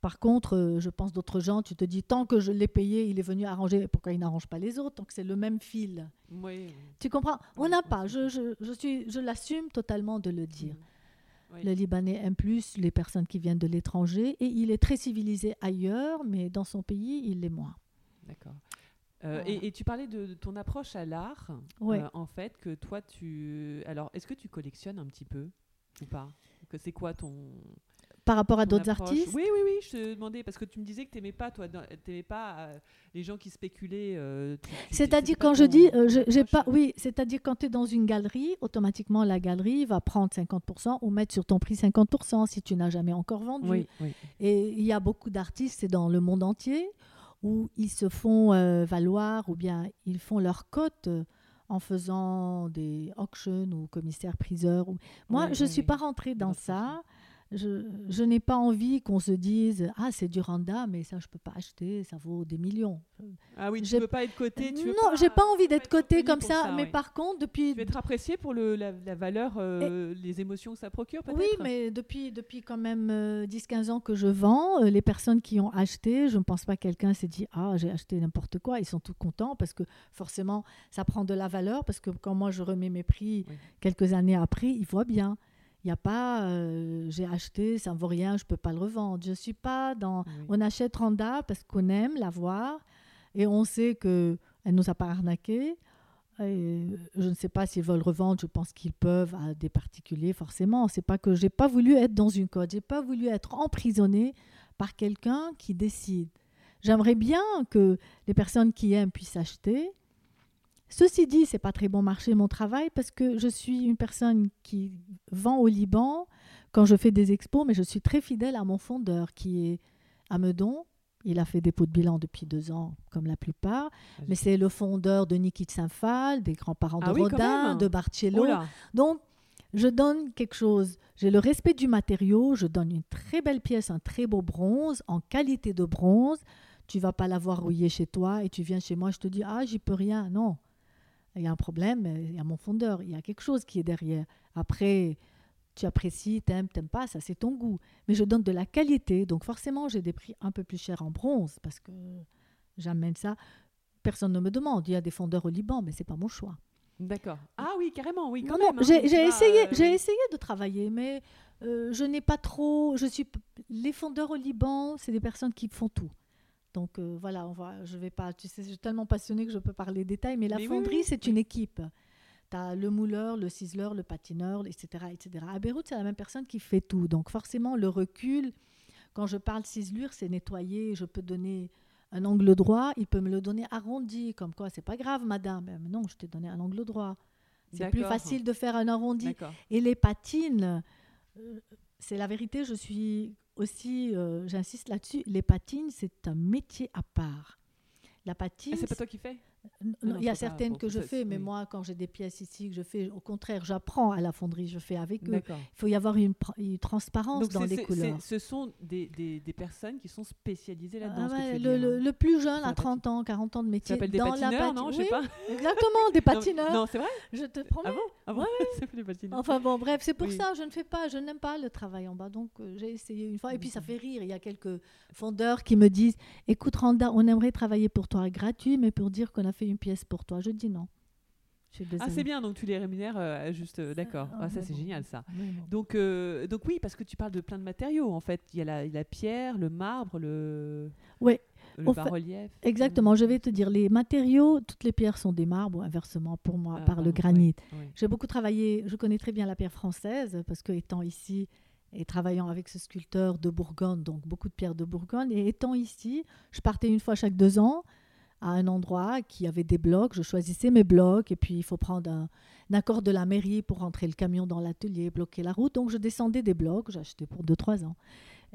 S2: Par contre, euh, je pense d'autres gens, tu te dis, tant que je l'ai payé, il est venu arranger, pourquoi il n'arrange pas les autres Tant que c'est le même fil.
S1: Oui.
S2: Tu comprends On n'a pas, je, je, je, suis, je l'assume totalement de le dire. Mm. Le Libanais aime plus les personnes qui viennent de l'étranger et il est très civilisé ailleurs, mais dans son pays, il l'est moins.
S1: D'accord. Euh, et, tu parlais de, ton approche à l'art, euh, en fait, que toi, tu... Alors, est-ce que tu collectionnes un petit peu ou pas? Que c'est quoi ton...
S2: Par rapport à d'autres artistes?
S1: Oui, oui, oui, je te demandais, parce que tu me disais que tu n'aimais pas, toi, t'aimais pas euh, les gens qui spéculaient.
S2: c'est-à-dire, quand je dis, j'ai pas, oui, c'est-à-dire quand tu es dans une galerie, automatiquement, la galerie va prendre 50% ou mettre sur ton prix 50% si tu n'as jamais encore vendu.
S1: Oui, oui.
S2: Et il y a beaucoup d'artistes, c'est dans le monde entier, où ils se font euh, valoir ou bien ils font leur cote euh, en faisant des auctions ou commissaires-priseurs. Moi, je ne suis pas rentrée dans ça je, n'ai pas envie qu'on se dise ah c'est du Randa mais ça je peux pas acheter ça vaut des millions
S1: ah oui tu veux pas être coté tu
S2: non j'ai pas envie d'être coté comme ça, mais par contre depuis
S1: tu veux être apprécié pour le, la, valeur euh, les émotions que ça procure peut-être
S2: oui mais depuis depuis quand même 10-15 euh, ans que je vends euh, les personnes qui ont acheté je ne pense pas que quelqu'un s'est dit ah j'ai acheté n'importe quoi ils sont tous contents parce que forcément ça prend de la valeur parce que quand moi je remets mes prix quelques années après ils voient bien il n'y a pas, euh, j'ai acheté, ça ne vaut rien, je ne peux pas le revendre. Je ne suis pas dans. On achète Randa parce qu'on aime la voir et on sait qu'elle ne nous a pas arnaqué. Et je ne sais pas s'ils veulent revendre, je pense qu'ils peuvent à des particuliers, forcément. C'est pas que j'ai pas voulu être dans une code, j'ai pas voulu être emprisonné par quelqu'un qui décide. J'aimerais bien que les personnes qui aiment puissent acheter, Ceci dit, c'est pas très bon marché mon travail parce que je suis une personne qui vend au Liban quand je fais des expos, mais je suis très fidèle à mon fondeur qui est à Meudon. Il a fait dépôt de bilan depuis deux ans, comme la plupart. Mais c'est le fondeur de Niki Saint-Phal, des grands-parents de ah Rodin, de Barcello. Donc, je donne quelque chose. J'ai le respect du matériau. Je donne une très belle pièce, un très beau bronze, en qualité de bronze. Tu vas pas l'avoir rouillé chez toi et tu viens chez moi, je te dis, ah, j'y peux rien. Non il y a un problème, il y a mon fondeur, il y a quelque chose qui est derrière. Après, tu apprécies, t'aimes, t'aimes pas, ça c'est ton goût. Mais je donne de la qualité, donc forcément j'ai des prix un peu plus chers en bronze parce que j'amène ça. Personne ne me demande, il y a des fondeurs au Liban, mais c'est pas mon choix.
S1: D'accord. Ah oui, carrément, oui.
S2: Quand non, non, hein, j'ai essayé, euh, j'ai essayé de travailler, mais euh, je n'ai pas trop. Je suis les fondeurs au Liban, c'est des personnes qui font tout. Donc euh, voilà, on va, je vais pas, tu sais, je suis tellement passionnée que je peux parler détails, mais la fonderie, c'est une équipe. Tu as le mouleur, le ciseleur, le patineur, etc. etc. À Beyrouth, c'est la même personne qui fait tout. Donc forcément, le recul, quand je parle ciselure, c'est nettoyer, je peux donner un angle droit, il peut me le donner arrondi, comme quoi, c'est pas grave, madame. Mais non, je t'ai donné un angle droit. C'est plus facile de faire un arrondi. Et les patines, euh, c'est la vérité, je suis aussi, euh, j'insiste là-dessus, les patines, c'est un métier à part.
S1: La patine. Ah, c'est pas toi qui fais
S2: il y a certaines que je fais, mais moi, quand j'ai des pièces ici que je fais, au contraire, j'apprends à la fonderie, je fais avec eux. Il faut y avoir une, transparence dans les couleurs.
S1: Ce sont des, des, personnes qui sont spécialisées là-dedans.
S2: Ah le, le, plus jeune a 30 ans, 40 ans de métier.
S1: Ça s'appelle des patineurs, non? Je sais pas.
S2: Exactement, des patineurs.
S1: non, c'est vrai?
S2: Je te promets.
S1: Ah bon, ah des patineurs.
S2: Enfin bon, bref, c'est pour ça, je ne fais pas, je n'aime pas le travail en bas. Donc euh, j'ai essayé une fois. Et puis ça fait rire. Il y a quelques fondeurs qui me disent Écoute, Randa, on aimerait travailler pour toi gratuit, mais pour dire qu'on a fait une pièce pour toi. Je dis non.
S1: Ah, c'est bien, donc tu les rémunères euh, juste, euh, d'accord. Ah, ça, c'est génial, ça. Donc, euh, donc, oui, parce que tu parles de plein de matériaux, en fait. Il y a la, la pierre, le marbre, le,
S2: ouais.
S1: Le bas-relief.
S2: Exactement, je vais te dire, les matériaux, toutes les pierres sont des marbres, inversement pour moi, ah, par le granit. J'ai beaucoup travaillé, je connais très bien la pierre française, parce que étant ici et travaillant avec ce sculpteur de Bourgogne, donc beaucoup de pierres de Bourgogne, et étant ici, je partais une fois chaque deux ans à un endroit qui avait des blocs. Je choisissais mes blocs et puis il faut prendre un, accord de la mairie pour rentrer le camion dans l'atelier, bloquer la route. Donc je descendais des blocs, j'achetais pour 2-3 ans.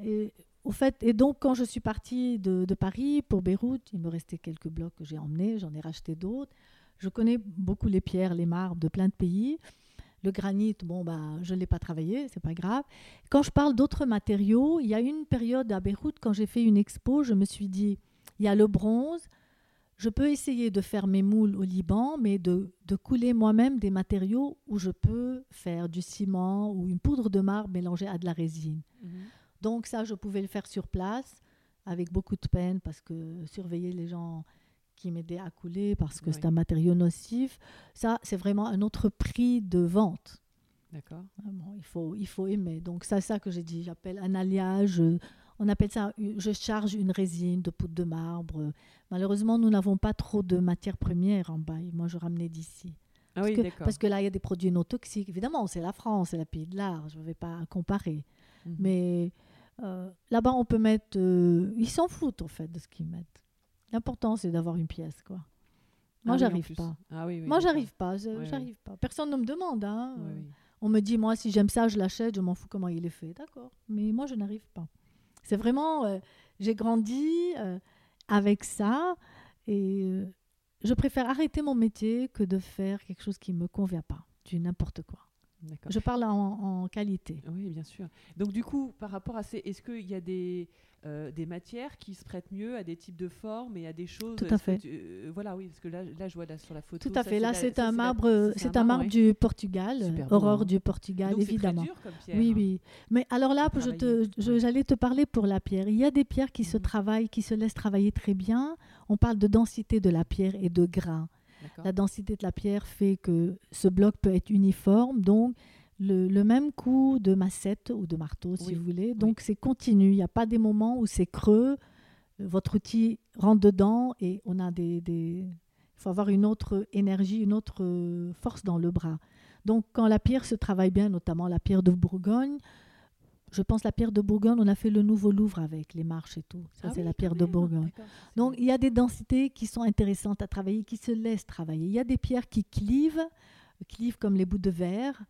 S2: Et, au fait, et donc quand je suis partie de, Paris pour Beyrouth, il me restait quelques blocs que j'ai emmenés, j'en ai racheté d'autres. Je connais beaucoup les pierres, les marbres de plein de pays. Le granit, bon, bah, je ne l'ai pas travaillé, c'est pas grave. Quand je parle d'autres matériaux, il y a une période à Beyrouth, quand j'ai fait une expo, je me suis dit, il y a le bronze, je peux essayer de faire mes moules au Liban, mais de, couler moi-même des matériaux où je peux faire du ciment ou une poudre de marbre mélangée à de la résine. Mhm. Donc ça, je pouvais le faire sur place avec beaucoup de peine parce que surveiller les gens qui m'aidaient à couler parce que c'est un matériau nocif, ça, c'est vraiment un autre prix de vente.
S1: D'accord.
S2: il, faut, il faut aimer. Donc, c'est ça que j'ai dit. J'appelle un alliage. On appelle ça, je charge une résine de poudre de marbre. Malheureusement, nous n'avons pas trop de matières premières en bas. Moi, je ramenais d'ici.
S1: Ah
S2: parce,
S1: oui,
S2: que, parce que là, il y a des produits non toxiques. Évidemment, c'est la France, c'est la pays de l'art. Je ne vais pas comparer. Mhm. Mais euh, là-bas, on peut mettre. Euh, ils s'en foutent, en fait, de ce qu'ils mettent. L'important, c'est d'avoir une pièce, quoi. Moi, ah j'arrive pas.
S1: Ah oui,
S2: moi, j'arrive pas. J'arrive pas. Personne ne me demande. Hein. On me dit, moi, si j'aime ça, je l'achète. Je m'en fous comment il est fait. D'accord. Mais moi, je n'arrive pas. C'est vraiment. Euh, j'ai grandi avec ça et je préfère arrêter mon métier que de faire quelque chose qui me convient pas, du n'importe quoi. Je parle en, qualité.
S1: Oui, bien sûr. Donc du coup, par rapport à ces, est-ce qu'il y a des, euh, des matières qui se prêtent mieux à des types de formes et à des choses?
S2: Tout à fait.
S1: Euh, voilà, oui, parce que là, là je vois là, sur la photo.
S2: Tout à fait. là, c'est un marbre, c'est un, marbre du Portugal, Aurore hein. du Portugal, Donc évidemment.
S1: Très dur comme pierre,
S2: oui, hein. oui. Mais alors là, je te, j'allais te parler pour la pierre. Il y a des pierres qui se mhm. travaillent, qui se laissent travailler très bien. On parle de densité de la pierre et de grains. La densité de la pierre fait que ce bloc peut être uniforme, donc le, même coup de massette ou de marteau, si vous voulez. Donc c'est continu. Il n'y a pas des moments où c'est creux. Votre outil rentre dedans et on a des. Il faut avoir une autre énergie, une autre force dans le bras. Donc quand la pierre se travaille bien, notamment la pierre de Bourgogne, je pense la pierre de Bourgogne, on a fait le nouveau Louvre avec les marches et tout. Ça, ah c'est la pierre de Bourgogne. Donc, il y a des densités qui sont intéressantes à travailler, qui se laissent travailler. Il y a des pierres qui clivent, clivent comme les bouts de verre,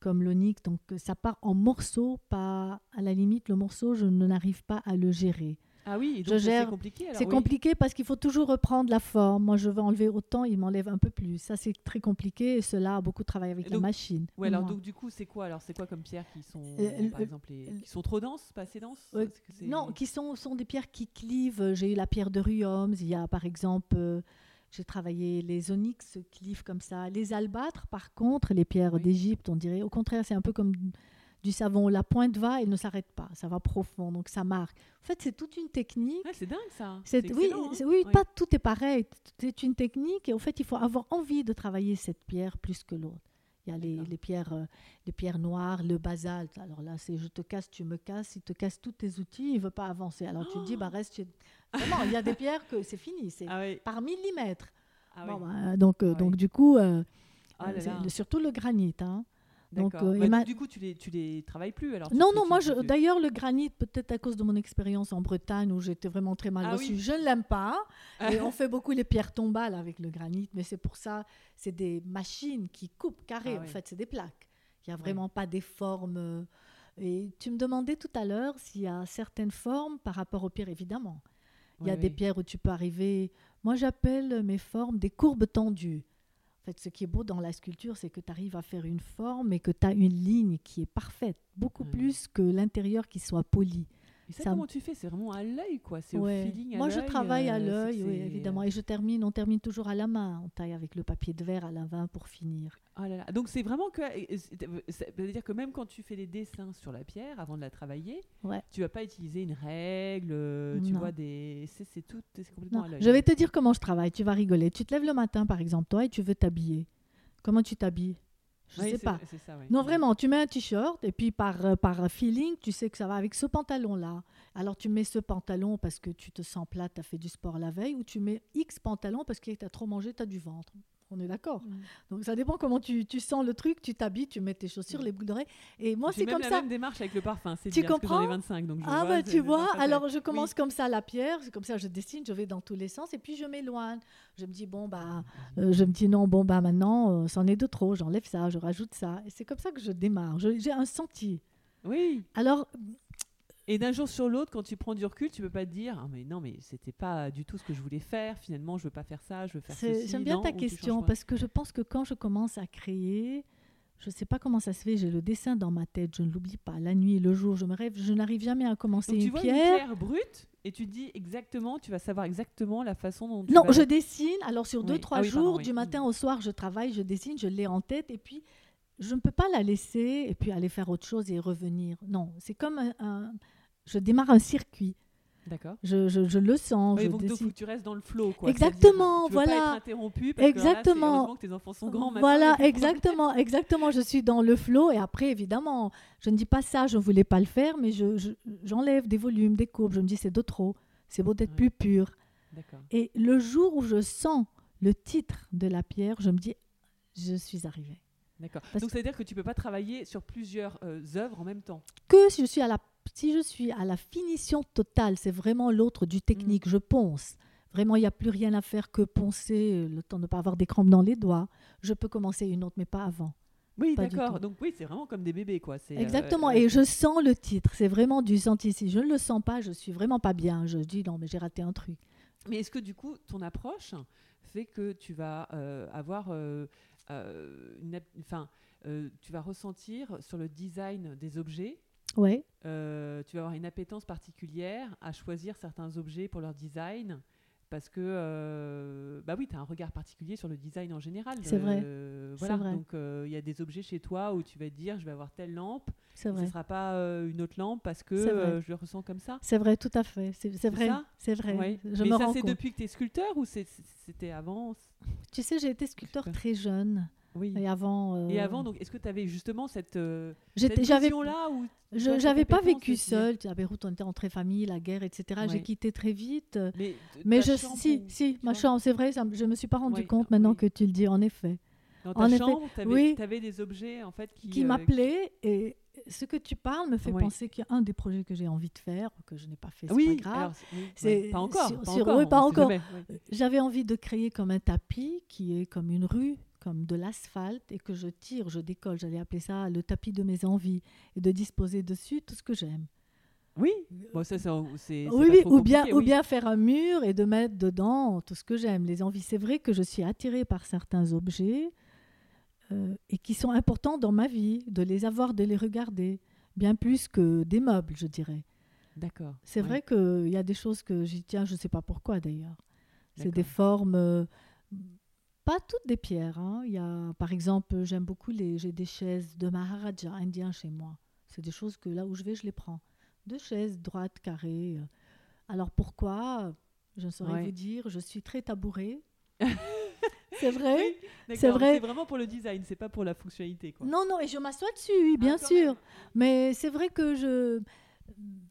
S2: comme l'onyx. Donc, ça part en morceaux, pas à la limite, le morceau, je n'arrive pas à le gérer.
S1: Ah oui, c'est compliqué.
S2: C'est compliqué parce qu'il faut toujours reprendre la forme. Moi, je veux enlever autant, il m'enlève un peu plus. Ça, c'est très compliqué et cela a beaucoup travaillé avec la machine.
S1: Oui, alors donc du coup, c'est quoi Alors, c'est quoi comme pierres qui sont, euh, par exemple, qui sont trop denses, pas assez denses?
S2: Non, qui sont, sont des pierres qui clivent. J'ai eu la pierre de Ruyoms. Il y a par exemple. Euh, j'ai travaillé les onyx clivent comme ça. Les albâtres, par contre, les pierres d'Égypte, on dirait, au contraire, c'est un peu comme du savon. La pointe va, elle ne s'arrête pas. Ça va profond, donc ça marque. En fait, c'est toute une technique.
S1: c'est dingue ça.
S2: oui,
S1: hein.
S2: oui, pas tout est pareil. C'est une technique et en fait, il faut avoir envie de travailler cette pierre plus que l'autre. Il y a les, pierres, euh, les pierres noires, le basalte. Alors là, c'est je te casse, tu me casses. Il te casse tous tes outils, il veut pas avancer. Alors tu te dis, bah reste. Vraiment, il y a des pierres que c'est fini, c'est ah par millimètre. Ah bah, donc, euh, donc du coup, euh, ah surtout le granit. Hein.
S1: Donc, euh, bah, du coup, tu les, tu les travailles plus alors
S2: Non, non, moi, d'ailleurs, le granit, peut-être à cause de mon expérience en Bretagne où j'étais vraiment très mal ah reçue, je ne l'aime pas. et on fait beaucoup les pierres tombales avec le granit, mais c'est pour ça, c'est des machines qui coupent carré. Ah en fait, c'est des plaques. Il n'y a vraiment pas des formes. Et tu me demandais tout à l'heure s'il y a certaines formes par rapport aux pierres, évidemment. Il y a des pierres où tu peux arriver. Moi, j'appelle mes formes des courbes tendues fait, ce qui est beau dans la sculpture, c'est que tu arrives à faire une forme et que tu as une ligne qui est parfaite, beaucoup plus que l'intérieur qui soit poli.
S1: Et ça, comment tu fais? C'est vraiment à l'œil, quoi. C'est au feeling.
S2: Moi, je travaille à euh, l'œil, oui, évidemment. Et je termine, on termine toujours à la main. On taille avec le papier de verre à la main pour finir.
S1: Oh là là. Donc, c'est vraiment que. Ça veut dire que même quand tu fais les dessins sur la pierre, avant de la travailler,
S2: ouais.
S1: tu vas pas utiliser une règle. Euh, tu vois des. C'est tout. C'est complètement à l'œil.
S2: Je vais te dire comment je travaille. Tu vas rigoler. Tu te lèves le matin, par exemple, toi, et tu veux t'habiller. Comment tu t'habilles? Je ne sais pas. Non, vraiment, tu mets un t-shirt et puis par, euh, par feeling, tu sais que ça va avec ce pantalon-là. Alors tu mets ce pantalon parce que tu te sens plat, tu as fait du sport la veille, ou tu mets X pantalon parce que tu as trop mangé, tu as du ventre. On est d'accord. Mm. Donc ça dépend comment tu, tu sens le truc, tu t'habilles, tu mets tes chaussures, mm. les boucles d'oreilles. Et moi, c'est comme
S1: la
S2: ça.
S1: même démarche avec le parfum, c'est
S2: Tu comprends
S1: 25, donc
S2: Ah, bah, tu vois, alors je commence comme ça la pierre, c'est comme ça je dessine, je vais dans tous les sens, et puis je m'éloigne. Je me dis, bon, bah, euh, je me dis, non, bon, bah, maintenant, euh, c'en est de trop, j'enlève ça, je rajoute ça. Et c'est comme ça que je démarre. J'ai un sentier.
S1: Oui.
S2: Alors,
S1: et d'un jour sur l'autre, quand tu prends du recul, tu peux pas te dire ah, mais non, mais c'était pas du tout ce que je voulais faire. Finalement, je veux pas faire ça, je veux faire ceci.
S2: J'aime bien ta question parce que je pense que quand je commence à créer, je ne sais pas comment ça se fait, j'ai le dessin dans ma tête, je ne l'oublie pas. La nuit le jour, je me rêve, je n'arrive jamais à commencer
S1: Donc, tu
S2: une
S1: vois
S2: pierre.
S1: une pierre brute et tu dis exactement, tu vas savoir exactement la façon dont tu
S2: Non,
S1: vas-
S2: je dessine. Alors sur deux,
S1: Oui.
S2: trois
S1: Ah oui,
S2: jours,
S1: pardon, oui.
S2: du matin au soir, je travaille, je dessine, je l'ai en tête, et puis je ne peux pas la laisser et puis aller faire autre chose et revenir. Non, c'est comme un, un- je démarre un circuit.
S1: D'accord.
S2: Je, je- je le sens,
S1: Oui,
S2: je
S1: donc il faut
S2: dessine.
S1: que tu restes dans le flow. Quoi.
S2: Exactement,
S1: tu veux
S2: voilà.
S1: Pas être interrompu parce que là,
S2: Exactement.
S1: que tes enfants sont grands
S2: Voilà, exactement, exactement. Je suis dans le flot et après, évidemment, je ne dis pas ça, je ne voulais pas le faire, mais je- je- j'enlève des volumes, des courbes. Je me dis, c'est de trop. C'est beau d'être
S1: Ouais.
S2: plus pur. Et le jour où je sens le titre de la pierre, je me dis, je suis arrivée.
S1: D'accord. Donc ça veut dire que tu peux pas travailler sur plusieurs euh, œuvres en même temps.
S2: Que si je suis à la, si je suis à la finition totale, c'est vraiment l'autre du technique,
S1: Mm.
S2: je ponce. Vraiment, il n'y a plus rien à faire que poncer, euh, le temps de ne pas avoir des crampes dans les doigts. Je peux commencer une autre, mais pas avant.
S1: Oui, d'accord. Donc oui, c'est vraiment comme des bébés, quoi. Euh,
S2: Exactement.
S1: euh,
S2: Et je sens le titre. C'est vraiment du senti. Si je ne le sens pas, je suis vraiment pas bien. Je dis non, mais j'ai raté un truc.
S1: Mais est-ce que du coup, ton approche fait que tu vas euh, avoir euh, une, enfin, tu vas ressentir sur le design des objets,
S2: Ouais.
S1: euh, tu vas avoir une appétence particulière à choisir certains objets pour leur design parce que euh, bah oui, tu as un regard particulier sur le design en général.
S2: C'est vrai.
S1: Euh, voilà.
S2: vrai.
S1: Donc euh, il y a des objets chez toi où tu vas te dire je vais avoir telle lampe,
S2: C'est
S1: et ce
S2: vrai.
S1: ne sera pas une autre lampe parce que
S2: vrai.
S1: je le ressens comme ça.
S2: C'est vrai, tout à fait. C'est vrai. C'est vrai.
S1: Ouais.
S2: Je
S1: Mais ça c'est depuis que tu es sculpteur ou c'était avant?
S2: Tu sais, j'ai été sculpteur très jeune.
S1: Oui.
S2: Et avant. euh,
S1: Et avant, donc, est-ce que tu avais justement cette, euh, cette vision-là ou
S2: Je n'avais pas vécu
S1: dire-
S2: seule. À Beyrouth, on était entre famille, la guerre, etc. J'ai quitté très vite.
S1: Mais, t-
S2: Mais
S1: ta
S2: je,
S1: chambre
S2: si, si, ma chambre, c'est vrai, ça, je me suis pas rendu compte maintenant
S1: oui.
S2: que tu le dis, en effet.
S1: Dans ta
S2: en effet,
S1: chambre, tu avais,
S2: oui.
S1: des objets en fait qui,
S2: Qui
S1: euh,
S2: m'appelait et ce que tu parles me fait
S1: Oui.
S2: penser qu'il y a un des projets que j'ai envie de faire, que je n'ai pas fait, c'est
S1: oui,
S2: pas grave.
S1: c'est- oui, pas encore,
S2: sur-
S1: pas
S2: sur-
S1: encore,
S2: pas encore. J'avais envie de créer comme un tapis qui est comme une rue, comme de l'asphalte, et que je tire, je décolle. J'allais appeler ça le tapis de mes envies, et de disposer dessus tout ce que j'aime.
S1: Oui, bon, ça, c'est
S2: Oui, ou bien, ou bien faire un mur et de mettre dedans tout ce que j'aime, les envies. C'est vrai que je suis attirée par certains objets euh, et qui sont importants dans ma vie, de les avoir, de les regarder, bien plus que des meubles, je dirais.
S1: D'accord.
S2: C'est
S1: ouais.
S2: vrai qu'il y a des choses que j'y tiens, je ne sais pas pourquoi d'ailleurs. C'est des formes, euh, pas toutes des pierres. hein. Il y a, par exemple, j'aime beaucoup les, j'ai des chaises de Maharaja indien chez moi. C'est des choses que là où je vais, je les prends. Deux chaises droites, carrées. euh. Alors pourquoi? Je ne saurais
S1: Ouais.
S2: vous dire. Je suis très tabourée. c'est vrai?
S1: Oui,
S2: c'est vrai.
S1: C'est vraiment pour le design, c'est pas pour la fonctionnalité. Quoi.
S2: Non, non, et je m'assois dessus,
S1: Ah,
S2: bien sûr.
S1: même.
S2: Mais c'est vrai que je.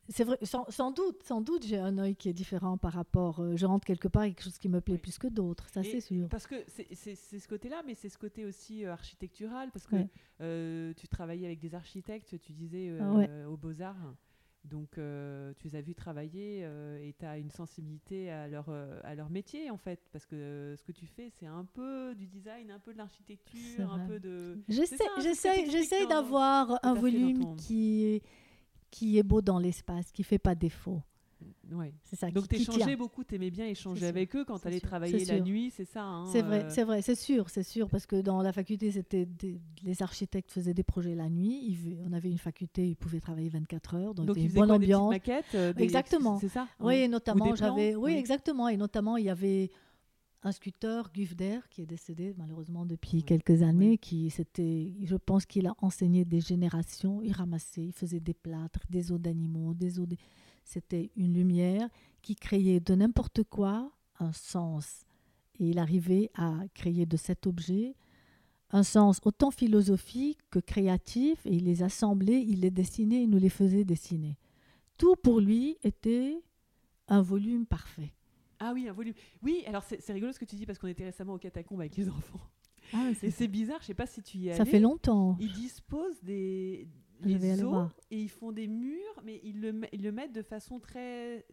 S2: C'est vrai, sans, sans doute, sans doute, j'ai un œil qui est différent par rapport. euh, je rentre quelque part avec quelque chose qui me plaît
S1: Oui.
S2: plus que d'autres, ça c'est sûr.
S1: Parce que c'est- ce côté-là, mais c'est ce côté aussi euh, architectural, parce que
S2: Ouais.
S1: euh, tu travaillais avec des architectes, tu disais,
S2: ouais.
S1: aux Beaux-Arts. Donc, tu les as vus travailler et tu as une sensibilité à leur, à leur métier, en fait. Parce que ce que tu fais, c'est un peu du design, un peu de l'architecture, un peu de.
S2: J'essaie, d'avoir un volume qui est, qui est beau dans l'espace, qui fait pas défaut.
S1: Ouais.
S2: C'est ça.
S1: Donc, t'échangeais beaucoup, t'aimais bien échanger avec eux quand t'allais travailler la nuit, c'est ça hein,
S2: C'est vrai,
S1: euh,
S2: c'est vrai, c'est sûr, c'est sûr, parce que dans la faculté, c'était des- les architectes faisaient des projets la nuit. Ils on avait une faculté, ils pouvaient travailler 24 heures, donc,
S1: Donc, ils faisaient
S2: bonne
S1: quoi, des
S2: ambiance.
S1: maquettes euh, des-
S2: Exactement.
S1: C'est ça
S2: Oui,
S1: ouais.
S2: et notamment, j'avais. Oui,
S1: oui.
S2: exactement. Et notamment, il y avait un sculpteur, Gufder, qui est décédé malheureusement depuis
S1: Oui,
S2: quelques années,
S1: oui.
S2: qui c'était, je pense qu'il a enseigné des générations. Il ramassait, il faisait des plâtres, des os d'animaux, des os. de- C'était une lumière qui créait de n'importe quoi un sens. Et il arrivait à créer de cet objet un sens autant philosophique que créatif, et il les assemblait, il les dessinait, il nous les faisait dessiner. Tout pour lui était un volume parfait.
S1: Ah oui, un volume. Oui, alors c'est rigolo ce que tu dis parce qu'on était récemment au catacombe avec les enfants.
S2: Ah,
S1: Et c'est bizarre, je sais pas si tu y es
S2: ça fait longtemps.
S1: Ils disposent des les os et ils font des murs, mais ils le, ils le mettent de façon très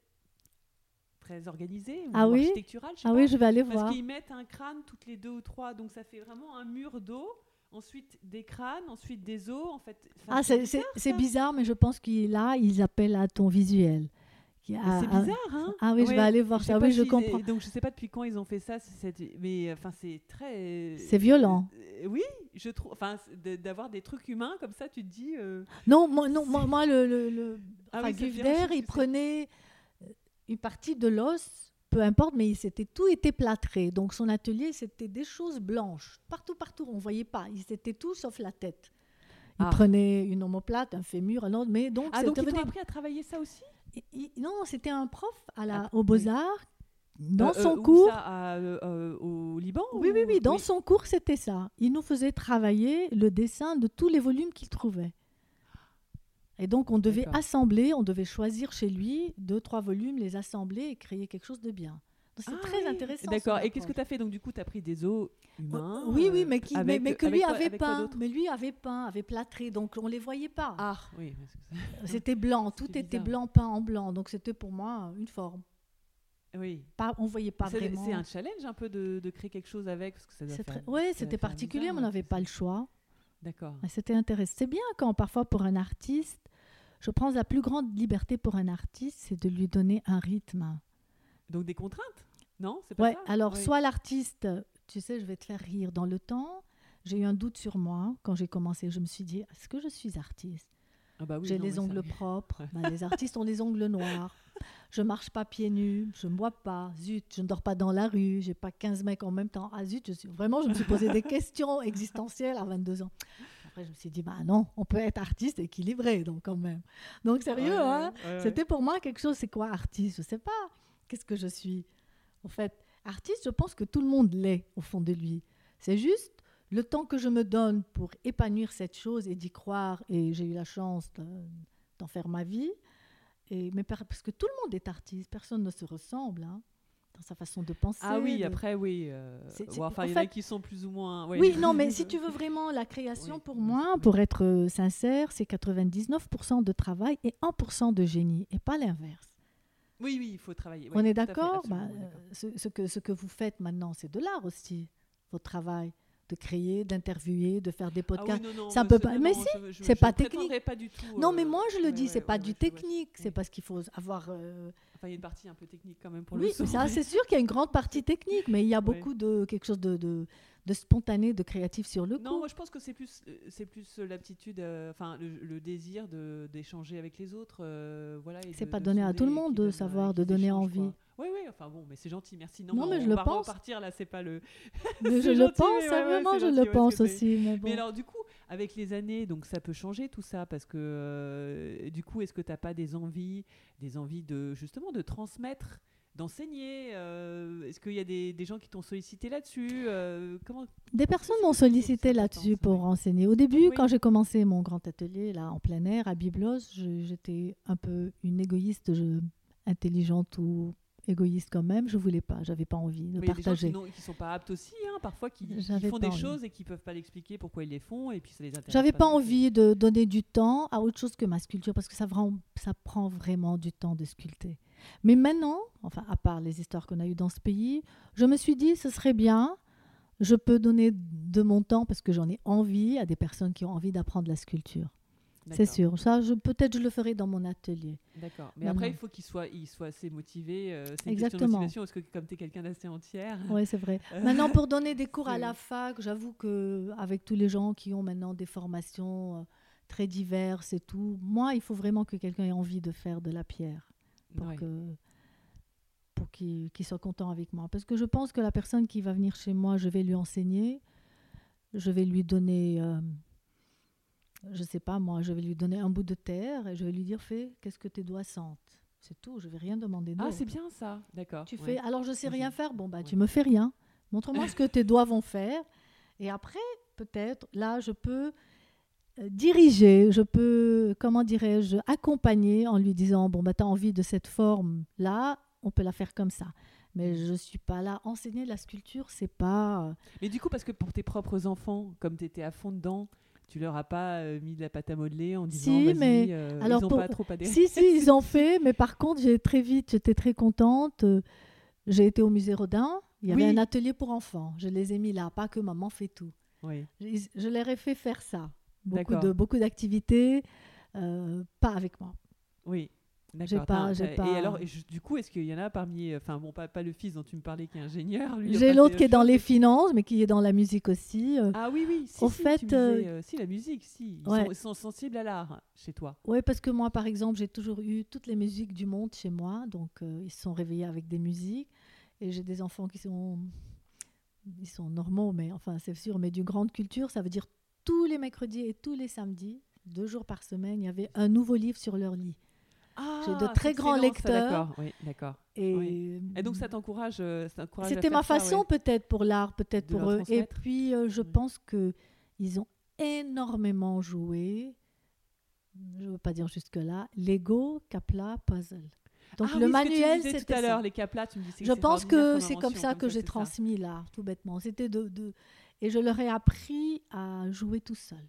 S1: très organisée ou
S2: Ah oui
S1: architecturale. Je sais
S2: Ah
S1: pas,
S2: oui, je vais aller
S1: parce
S2: voir.
S1: qu'ils mettent un crâne toutes les deux ou trois, donc ça fait vraiment un mur d'eau. Ensuite des crânes, ensuite des os. En fait, Enfin,
S2: Ah, c'est
S1: bizarre,
S2: bizarre, mais je pense qu'il là, ils appellent à ton visuel,
S1: c'est bizarre, hein
S2: Ah oui, je vais aller voir ça. Oui, je comprends.
S1: Donc je sais pas depuis quand ils ont fait ça, mais enfin c'est très.
S2: C'est violent.
S1: Euh, oui, je trouve. Enfin, d'avoir des trucs humains comme ça, tu te dis. Euh,
S2: non, moi, non, moi, le, le, le... Ah il prenait euh, une partie de l'os, peu importe, mais c'était tout était plâtré. Donc son atelier, c'était des choses blanches, partout, partout. On voyait pas. Il était tout sauf la tête. Il ah. prenait une omoplate, un fémur, un autre, mais donc.
S1: Ah donc ils appris à travailler ça aussi?
S2: Non, c'était un prof à la, au Beaux-Arts. Dans euh, son euh, cours.
S1: Ça, euh, au Liban
S2: Oui, oui, oui. Dans son cours, c'était ça. Il nous faisait travailler le dessin de tous les volumes qu'il trouvait. Et donc, on devait assembler, on devait choisir chez lui deux, trois volumes, les assembler et créer quelque chose de bien. C'est ah très intéressant.
S1: D'accord. Et qu'est-ce que tu as fait? Donc, du coup, tu as pris des os humains
S2: Oui, oui, mais, qui, mais, que lui avait peint. Mais lui avait peint, avait plâtré, donc on ne les voyait pas.
S1: Ah, oui.
S2: C'était blanc, tout était blanc, peint en blanc. Donc, c'était pour moi une forme.
S1: Oui.
S2: Pas, on voyait pas vraiment.
S1: C'est un challenge un peu de, de, créer quelque chose avec.
S2: Oui, c'était particulier, mais on n'avait pas le choix.
S1: D'accord.
S2: C'était intéressant. C'est bien quand parfois pour un artiste, je pense la plus grande liberté pour un artiste, c'est de lui donner un rythme.
S1: Donc des contraintes? Non C'est pas
S2: ouais, Alors, soit l'artiste, tu sais, je vais te faire rire. Dans le temps, j'ai eu un doute sur moi quand j'ai commencé. Je me suis dit, est-ce que je suis artiste? Ah bah J'ai les ongles propres. Bah, les artistes ont les ongles noirs. Je marche pas pieds nus. Je ne bois pas. Zut, je ne dors pas dans la rue. J'ai pas 15 mecs en même temps. Ah zut, je suis... vraiment, je me suis posé des questions existentielles à 22 ans. Après, je me suis dit, bah non, on peut être artiste équilibré, donc quand même. Donc sérieux, hein? C'était pour moi quelque chose, c'est quoi artiste? Je sais pas. Qu'est-ce que je suis? En fait, artiste, je pense que tout le monde l'est au fond de lui. C'est juste le temps que je me donne pour épanouir cette chose et d'y croire, et j'ai eu la chance d'en faire ma vie. Et, mais parce que tout le monde est artiste, personne ne se ressemble hein, dans sa façon de penser.
S1: Ah oui, après oui. Euh, enfin, il y en a qui sont plus ou moins.
S2: Oui, non, mais si tu veux vraiment la création, pour moi, pour être euh, sincère, c'est 99% de travail et 1% de génie, et pas l'inverse.
S1: Oui, oui, il faut travailler.
S2: on est d'accord? bah, ce, que, ce que vous faites maintenant, c'est de l'art aussi, votre travail de créer, d'interviewer, de faire des ah podcasts. ça peut pas. Mais si, c'est pas technique.
S1: Pas du tout,
S2: non, mais moi je le dis, c'est pas du technique. C'est parce qu'il faut avoir.
S1: Euh, enfin, il y a une partie un peu technique quand même pour
S2: le.
S1: Oui,
S2: ça, c'est sûr qu'il y a une grande partie technique, mais il y a beaucoup de quelque chose de de spontané, de créatif sur le coup.
S1: Non, moi je pense que c'est plus, euh, c'est plus euh, l'aptitude, euh, enfin le, désir de, d'échanger avec les autres. voilà,
S2: c'est pas donné à tout le monde de savoir, de donner envie.
S1: Oui, oui, enfin bon, mais c'est gentil, merci. Non, mais je le pense. Repartir là, c'est pas le. mais
S2: je le pense, vraiment, je le pense aussi. Mais,
S1: mais, alors, du coup, avec les années, donc ça peut changer tout ça, parce que du coup, est-ce que tu n'as pas des envies, des envies de justement de transmettre d'enseigner euh, Est-ce qu'il y a des, gens qui t'ont sollicité là-dessus euh, comment...
S2: Des personnes m'ont sollicité là-dessus pour enseigner. Au début, quand j'ai commencé mon grand atelier là en plein air à Biblos, j'étais un peu une égoïste, intelligente ou égoïste quand même. Je voulais pas, j'avais pas envie de partager.
S1: Il y a des gens qui, sont pas aptes aussi, hein, parfois qui, font des choses et qui peuvent pas l'expliquer pourquoi ils les font et puis ça les intéresse.
S2: J'avais pas, envie de donner du temps à autre chose que ma sculpture parce que ça, ça prend vraiment du temps de sculpter. Mais maintenant, enfin, à part les histoires qu'on a eues dans ce pays, je me suis dit, ce serait bien, je peux donner de mon temps parce que j'en ai envie à des personnes qui ont envie d'apprendre la sculpture. C'est sûr. Ça, peut-être je le ferai dans mon atelier.
S1: D'accord. Mais après, il faut qu'il soit, il soit assez motivé. Euh, c'est une question de motivation parce que comme tu es quelqu'un d'assez entière.
S2: Oui, c'est vrai. Euh, maintenant, pour donner des cours à la fac, j'avoue que avec tous les gens qui ont maintenant des formations euh, très diverses et tout, moi, il faut vraiment que quelqu'un ait envie de faire de la pierre pour que pour qu'il soit content avec moi. Parce que je pense que la personne qui va venir chez moi, je vais lui enseigner, je vais lui donner, euh, je sais pas moi, je vais lui donner un bout de terre et je vais lui dire fais, qu'est-ce que tes doigts sentent? C'est tout, je vais rien demander
S1: Ah, c'est bien ça, d'accord.
S2: Tu fais, alors je sais rien faire, bon bah tu me fais rien. Montre-moi ce que tes doigts vont faire. Et après, peut-être, là, je peux diriger, je peux, comment dirais-je, accompagner en lui disant, bon, bah, tu as envie de cette forme-là, on peut la faire comme ça. Mais je ne suis pas là. Enseigner la sculpture, c'est pas... Euh,
S1: Mais du coup, parce que pour tes propres enfants, comme tu étais à fond dedans, tu leur as pas euh, mis de la pâte à modeler en disant si, mais alors ils ont pas trop adhéré.
S2: Si si ils ont fait mais par contre j'ai très vite j'étais très contente j'ai été au musée Rodin il y avait un atelier pour enfants je les ai mis là pas que maman fait tout
S1: oui.
S2: je, je leur ai fait faire ça beaucoup de beaucoup d'activités, euh, pas avec moi.
S1: Oui. D'accord. Et alors, du coup, est-ce qu'il y en a parmi, enfin bon, pas, pas, le fils dont tu me parlais qui est ingénieur.
S2: J'ai l'autre qui est dans les finances, mais qui est dans la musique aussi.
S1: Euh. Ah oui, oui. Si, Au fait, euh, si la musique, si, ils, sont, sensibles à l'art chez toi.
S2: Oui, parce que moi, par exemple, j'ai toujours eu toutes les musiques du monde chez moi, donc ils se sont réveillés avec des musiques, et j'ai des enfants qui sont, ils sont normaux, mais enfin c'est sûr, mais d'une grande culture, ça veut dire tous les mercredis et tous les samedis, deux jours par semaine, il y avait un nouveau livre sur leur lit. Ah, J'ai de très grands lecteurs.
S1: D'accord, oui, d'accord. Et, et, donc ça t'encourage, euh,
S2: C'était ma façon peut-être pour l'art, peut-être pour eux. Et puis euh, je pense que ils ont énormément joué. Je ne veux pas dire jusque là. Lego, Capla, puzzle.
S1: Donc ah le manuel, c'était tout à l'heure les Capla. Tu me
S2: disais je pense que c'est comme ça que j'ai transmis l'art, tout bêtement. C'était de, de, et je leur ai appris à jouer tout seul.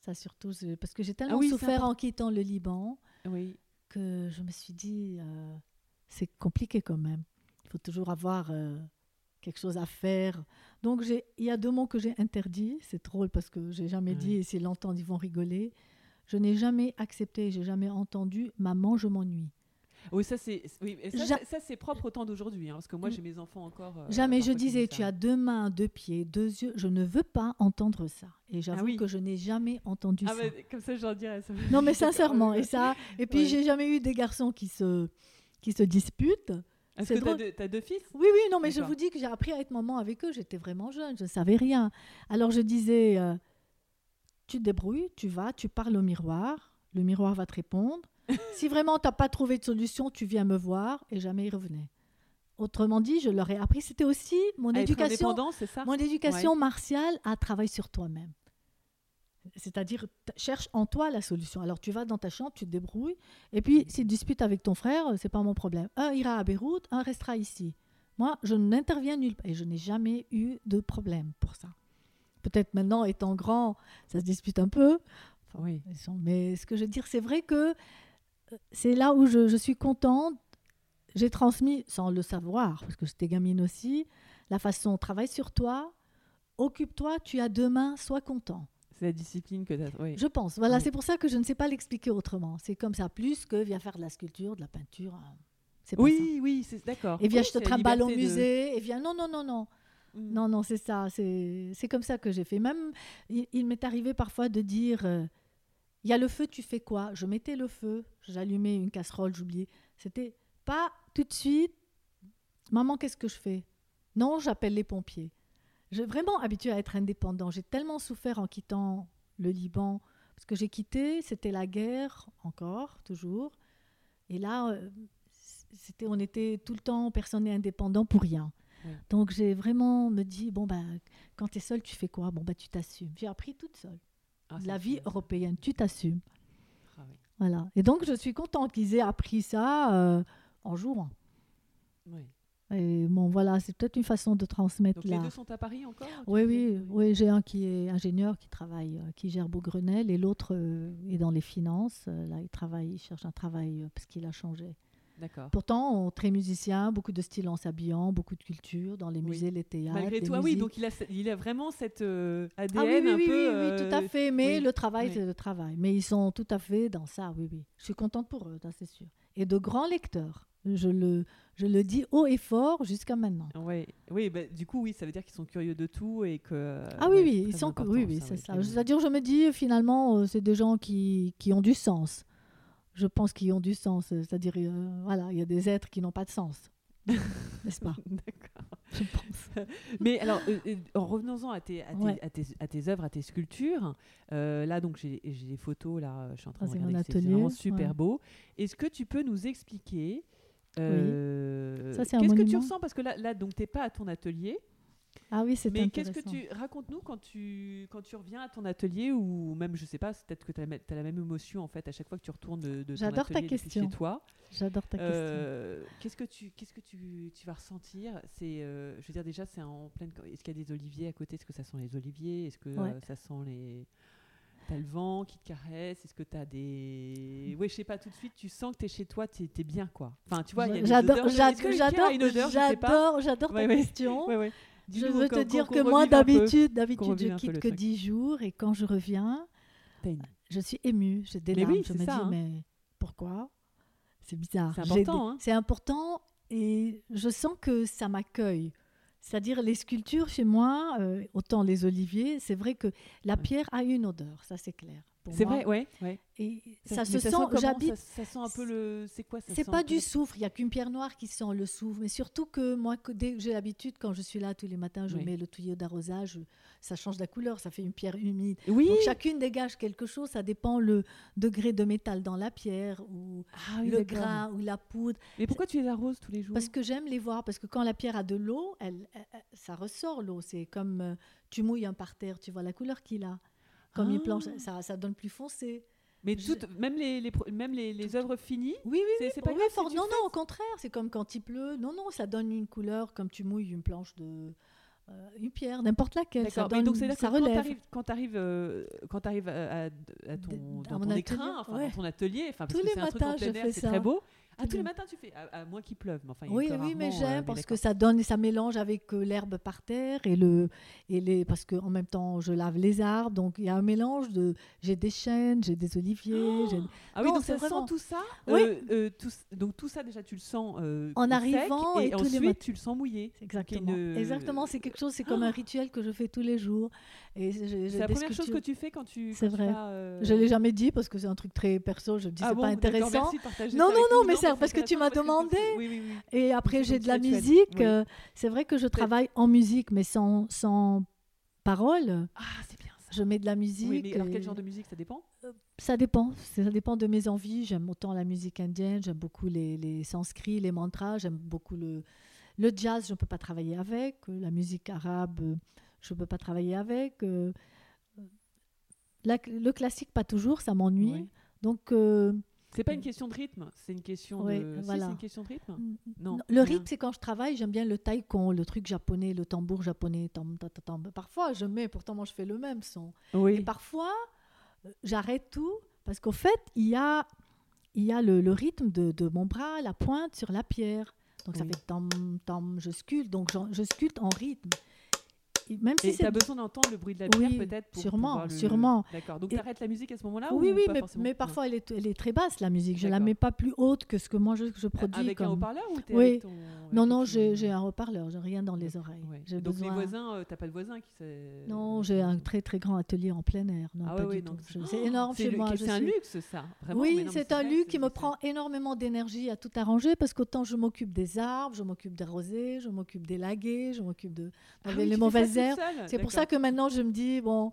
S2: Ça surtout, parce que j'ai ah tellement souffert en quittant le Liban oui. que je me suis dit, euh, c'est compliqué quand même. Il faut toujours avoir euh, quelque chose à faire. Donc il y a deux mots que j'ai interdits. C'est drôle parce que j'ai jamais dit, et s'ils l'entendent, ils vont rigoler. Je n'ai jamais accepté, j'ai jamais entendu maman, je m'ennuie.
S1: Oui, ça c'est oui, ça, c'est propre au temps d'aujourd'hui, hein, parce que moi j'ai mes enfants encore. Euh,
S2: Jamais. Je disais, tu as deux mains, deux pieds, deux yeux. Je ne veux pas entendre ça. Et j'avoue ah que je n'ai jamais entendu ah, ça.
S1: comme ça, j'en dirais. Ça
S2: non, mais sincèrement, et ça. Et puis j'ai jamais eu des garçons qui se qui se disputent.
S1: Est-ce que tu as, deux fils?
S2: Oui, oui, non, mais je vous dis que j'ai appris à être maman avec eux. J'étais vraiment jeune, je ne savais rien. Alors je disais, euh, tu te débrouilles, tu vas, tu parles au miroir, le miroir va te répondre si vraiment tu n'as pas trouvé de solution, tu viens me voir et jamais il revenait. Autrement dit, je leur ai appris, c'était aussi mon éducation,
S1: ça?
S2: mon éducation martiale à travailler sur toi-même. C'est-à-dire, cherche en toi la solution. Alors, tu vas dans ta chambre, tu te débrouilles. Et puis, s'il dispute avec ton frère, c'est pas mon problème. Un ira à Beyrouth, un restera ici. Moi, je n'interviens nulle part. Et je n'ai jamais eu de problème pour ça. Peut-être maintenant, étant grand, ça se dispute un peu. oui. Mais ce que je veux dire, c'est vrai que c'est là où je, suis contente. J'ai transmis, sans le savoir, parce que j'étais gamine aussi, la façon travaille sur toi, occupe-toi, tu as deux mains, sois content.
S1: C'est la discipline que tu as. Oui.
S2: Je pense. Voilà, c'est pour ça que je ne sais pas l'expliquer autrement. C'est comme ça, plus que viens faire de la sculpture, de la peinture. Hein.
S1: oui, oui, c'est d'accord.
S2: Et viens, je te trimballe au musée. Et viens, non, non, non, non. Mm. Non, non, c'est ça. C'est comme ça que j'ai fait. Même, il, m'est arrivé parfois de dire euh, il y a le feu, tu fais quoi? Je mettais le feu, j'allumais une casserole, j'oubliais. C'était pas tout de suite. Maman, qu'est-ce que je fais? Non, j'appelle les pompiers. J'ai vraiment habitué à être indépendant. J'ai tellement souffert en quittant le Liban parce que j'ai quitté, c'était la guerre encore, toujours. Et là, euh, c'était, on était tout le temps personne n'est indépendant pour rien. Donc j'ai vraiment me dit bon ben quand tu es seule, tu fais quoi? Bon ben tu t'assumes. J'ai appris toute seule. Ah, la vie européenne. Tu t'assumes. Ah voilà. Et donc, je suis contente qu'ils aient appris ça euh, en jouant. Oui. Et bon, voilà, c'est peut-être une façon de transmettre.
S1: Donc les deux sont à Paris encore
S2: Oui, oui, oui. J'ai un qui est ingénieur, qui travaille, euh, qui gère Beaugrenelle, et l'autre euh, est dans les finances. là, il travaille, il cherche un travail parce qu'il a changé. Pourtant, très musicien, beaucoup de style en s'habillant, beaucoup de culture dans les musées, les théâtres.
S1: Malgré toi, oui, donc il a, il a vraiment cette ADN
S2: ah, oui, oui,
S1: un
S2: oui,
S1: peu.
S2: Oui, tout à fait. Mais le travail, c'est le travail. Mais ils sont tout à fait dans ça, oui, oui. Je suis contente pour eux, c'est sûr. Et de grands lecteurs. Je le, je le dis haut et fort jusqu'à maintenant.
S1: Ouais. Oui, bah, du coup, oui, ça veut dire qu'ils sont curieux de tout et que.
S2: Ah oui, oui, ils sont. Oui, oui, c'est ça. C'est-à-dire, je me dis, finalement, euh, c'est des gens qui, qui ont du sens je pense, qu'ils ont du sens. C'est-à-dire, euh, voilà, il y a des êtres qui n'ont pas de sens. N'est-ce pas?
S1: D'accord. Je pense. Mais alors, euh, euh, en revenons-en à tes, à, tes, à, tes, œuvres, à tes sculptures. là, donc, j'ai des photos, là, je suis en train de ah, regarder. C'est vraiment super beau. Est-ce que tu peux nous expliquer Qu'est-ce que tu ressens? Parce que là, là donc, tu n'es pas à ton atelier.
S2: Ah oui, c'est
S1: Mais qu'est-ce que tu racontes-nous quand tu quand tu reviens à ton atelier ou même je sais pas, peut-être que tu as, la même émotion en fait à chaque fois que tu retournes de, de ton atelier ta question. chez toi.
S2: J'adore ta euh,
S1: question. Qu'est-ce que tu qu'est-ce que tu, tu vas ressentir? C'est euh, je veux dire déjà c'est en pleine est-ce qu'il y a des oliviers à côté? Est-ce que ça sent les oliviers? Est-ce que euh, ça sent les T'as le vent qui te caresse? Est-ce que tu as des. Oui, je sais pas, tout de suite, tu sens que tu es chez toi, tu es, bien, quoi. Enfin, tu vois, il y a
S2: J'adore, j'adore, j'adore, j'adore ta question. Je veux te dire que moi, d'habitude, d'habitude, je quitte que 10 jours et quand je reviens, je suis émue, j'ai des larmes. je me dis, hein. mais pourquoi? C'est bizarre.
S1: C'est important. Hein.
S2: C'est important et je sens que ça m'accueille. C'est-à-dire les sculptures chez moi, euh, autant les oliviers, c'est vrai que la pierre a une odeur, ça c'est clair.
S1: C'est vrai, ouais, ouais.
S2: Et ça, se sent,
S1: j'habite. Ça, sent un peu le. C'est quoi ça
S2: C'est pas du soufre, il y a qu'une pierre noire qui sent le soufre. Mais surtout que moi, dès que j'ai l'habitude, quand je suis là tous les matins, je mets le tuyau d'arrosage, ça change la couleur, ça fait une pierre humide.
S1: Oui.
S2: Donc chacune dégage quelque chose, ça dépend le degré de métal dans la pierre, ou ah le grain, ou la poudre.
S1: Mais pourquoi tu les arroses tous les jours?
S2: Parce que j'aime les voir, parce que quand la pierre a de l'eau, elle, ça ressort l'eau. C'est comme euh, tu mouilles un parterre, tu vois la couleur qu'il a. Comme une planche, ah. ça, ça donne plus foncé.
S1: Mais même, les, les, même les, les œuvres finies
S2: Oui, oui, c'est pas grave. non, non, au contraire, c'est comme quand il pleut. Non, non, ça donne une couleur comme tu mouilles une planche de. Euh, une pierre, n'importe laquelle. Ça donne, donc ça relève.
S1: Quand tu arrives, quand arrives, à, à, ton, dans ton écrin, enfin, dans ton atelier, enfin, parce
S2: Tous
S1: que
S2: les matins,
S1: un truc
S2: je fais
S1: c'est très beau. Ah, tous les matins, tu fais, à, moins qu'il pleuve. Mais enfin, il
S2: oui, oui, mais j'aime euh, parce que ça donne et ça mélange avec euh, l'herbe par terre et le et les parce que en même temps je lave les arbres, donc il y a un mélange de j'ai des chênes, j'ai des oliviers. Oh
S1: ah oui, donc ça sent tout ça. Oui. Euh, tout, donc tout ça déjà tu le sens
S2: en arrivant
S1: et, ensuite tu le sens mouillé.
S2: Exactement. Exactement, c'est quelque chose, c'est comme un rituel que je fais tous les jours.
S1: Et c'est la première chose que tu fais quand tu.
S2: C'est vrai. Je l'ai jamais dit parce que c'est un truc très perso. Je me dis ah c'est pas intéressant. Non, non, non, mais c'est parce que tu m'as demandé. Et après, j'ai de la musique. Euh, c'est vrai que je travaille en musique, mais sans, sans parole.
S1: Ah, c'est bien ça.
S2: Je mets de la musique.
S1: Oui, mais alors quel genre de musique ça dépend?
S2: Euh, Ça dépend. Ça dépend de mes envies. J'aime autant la musique indienne, j'aime beaucoup les, les sanscrits, les mantras, j'aime beaucoup le, le jazz, je ne peux pas travailler avec. Euh, la musique arabe, je ne peux pas travailler avec. le classique, pas toujours, ça m'ennuie. Donc,
S1: c'est pas une question de rythme, c'est une question de. c'est une question de rythme? Non.
S2: Le rythme, c'est quand je travaille, j'aime bien le taikon, le truc japonais, le tambour japonais. Parfois, je mets, pourtant moi je fais le même son.
S1: Oui.
S2: Et parfois, euh, j'arrête tout parce qu'au fait, il y a, il y a le, rythme de, de, mon bras, la pointe sur la pierre. Donc ça fait tam tam, je sculpte, donc je sculpte en rythme
S1: même si tu as besoin d'entendre le bruit de la pierre peut-être pour
S2: sûrement, sûrement.
S1: D'accord. Donc tu arrêtes la musique à ce moment-là
S2: Oui, oui, mais, mais, parfois elle est, elle est, très basse la musique. Je la mets pas plus haute que ce que moi je, je produis.
S1: Avec un haut-parleur ou
S2: oui. Avec ton, non, non, j'ai un haut-pareur. J'ai rien dans les oreilles.
S1: Donc besoin... les voisins, euh, t'as pas de voisins qui
S2: Non, j'ai un très très grand atelier en plein air. Non, ah pas du tout. C'est énorme chez moi.
S1: C'est un luxe ça.
S2: Oui, c'est un luxe qui me prend énormément d'énergie à tout arranger parce qu'autant je m'occupe des arbres, je m'occupe des rosés, je m'occupe des laguets, je m'occupe de ah les mauvaises C'est pour ça que maintenant je me dis, bon,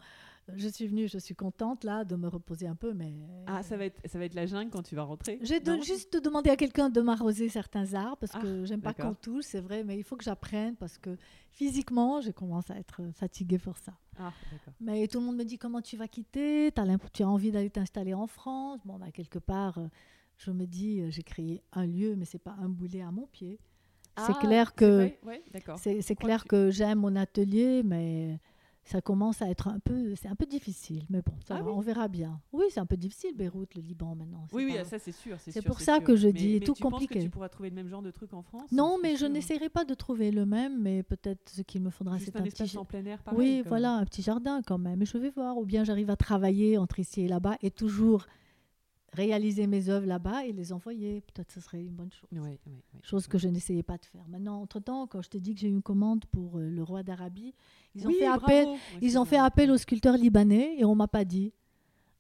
S2: je suis venue, je suis contente là de me reposer un peu, mais...
S1: Ah, ça va être, ça va être la jungle quand tu vas rentrer.
S2: J'ai juste demandé à quelqu'un de m'arroser certains arbres parce que ah, j'aime pas qu'on touche, c'est vrai, mais il faut que j'apprenne parce que physiquement, je commence à être fatiguée pour ça.
S1: Ah,
S2: mais tout le monde me dit comment tu vas quitter, as tu as envie d'aller t'installer en France? Bon, bah, quelque part, euh, je me dis, euh, j'ai créé un lieu, mais c'est pas un boulet à mon pied. C'est ah, clair que c'est clair que j'aime mon atelier, mais ça commence à être un peu, c'est un peu difficile, mais bon, ça ah on verra bien. Oui, c'est un peu difficile, Beyrouth, le Liban maintenant.
S1: Oui, oui, ça c'est sûr.
S2: C'est pour ça que je dis, tout compliqué. Penses que
S1: tu pourras trouver le même genre de truc en France?
S2: Non, mais je n'essaierai pas de trouver le même, mais peut-être ce qu'il me faudra,
S1: c'est un, un
S2: petit
S1: en plein air. Pareil,
S2: oui, voilà, un petit jardin quand même. Mais je vais voir, ou bien j'arrive à travailler entre ici et là-bas et toujours réaliser mes œuvres là-bas et les envoyer. Peut-être ce serait une bonne chose. chose que je n'essayais pas de faire. Maintenant, entre-temps, quand je te dis que j'ai eu une commande pour euh, le roi d'Arabie, ils ont fait appel, ils ont fait appel aux sculpteurs libanais et on m'a pas dit.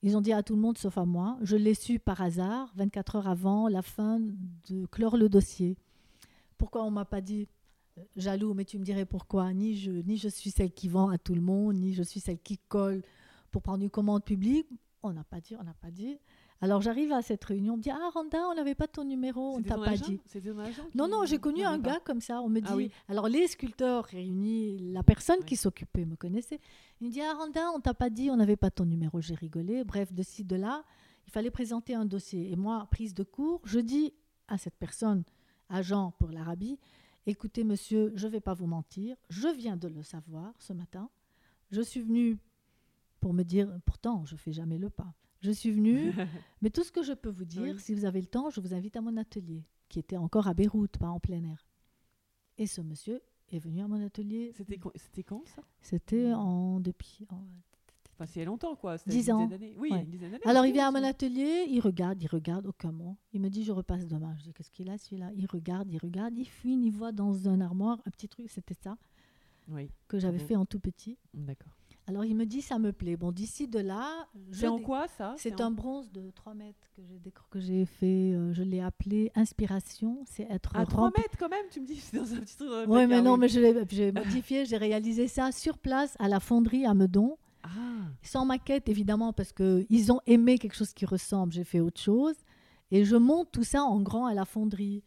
S2: Ils ont dit à tout le monde sauf à moi. Je l'ai su par hasard, 24 heures avant la fin de clore le dossier. Pourquoi on m'a pas dit euh, Jaloux, mais tu me dirais pourquoi? Ni je, ni je suis celle qui vend à tout le monde, ni je suis celle qui colle pour prendre une commande publique. On n'a pas dit, on n'a pas dit. Alors j'arrive à cette réunion, on me dit Ah Randa, on n'avait pas ton numéro, on t'a pas dit. Non, non, j'ai connu un gars comme ça. On me ah dit Alors les sculpteurs réunis, la personne qui s'occupait me connaissait. Il me dit Ah Randa, on t'a pas dit, on n'avait pas ton numéro. J'ai rigolé. Bref, de ci, de là, il fallait présenter un dossier. Et moi, prise de cours, je dis à cette personne, agent pour l'Arabie Écoutez, monsieur, je ne vais pas vous mentir, je viens de le savoir ce matin. Je suis venu pour me dire, pourtant, je fais jamais le pas. Je suis venue, mais tout ce que je peux vous dire, si vous avez le temps, je vous invite à mon atelier, qui était encore à Beyrouth, pas en plein air. Et ce monsieur est venu à mon atelier.
S1: C'était quand, ça?
S2: C'était en depuis
S1: Enfin, c'est longtemps, quoi.
S2: Dix ans.
S1: Oui,
S2: une dizaine d'années. Alors, il vient à mon atelier, il regarde, il regarde, aucun mot. Il me dit, je repasse demain. Je dis, qu'est-ce qu'il a, celui-là? Il regarde, il regarde, il fuit, il voit dans un armoire un petit truc, c'était ça,
S1: oui.
S2: que j'avais fait en tout petit.
S1: D'accord.
S2: Alors il me dit ça me plaît. Bon, d'ici de là.
S1: C'est en quoi ça
S2: C'est un bronze de 3 mètres que j'ai, fait. Euh, je l'ai appelé Inspiration. C'est être.
S1: À 3 mètres quand même Tu me dis c'est dans un petit truc.
S2: Oui, mais non, mais j'ai modifié. j'ai réalisé ça sur place à la fonderie à Meudon. Ah. Sans maquette évidemment parce qu'ils ont aimé quelque chose qui ressemble. J'ai fait autre chose. Et je monte tout ça en grand à la fonderie.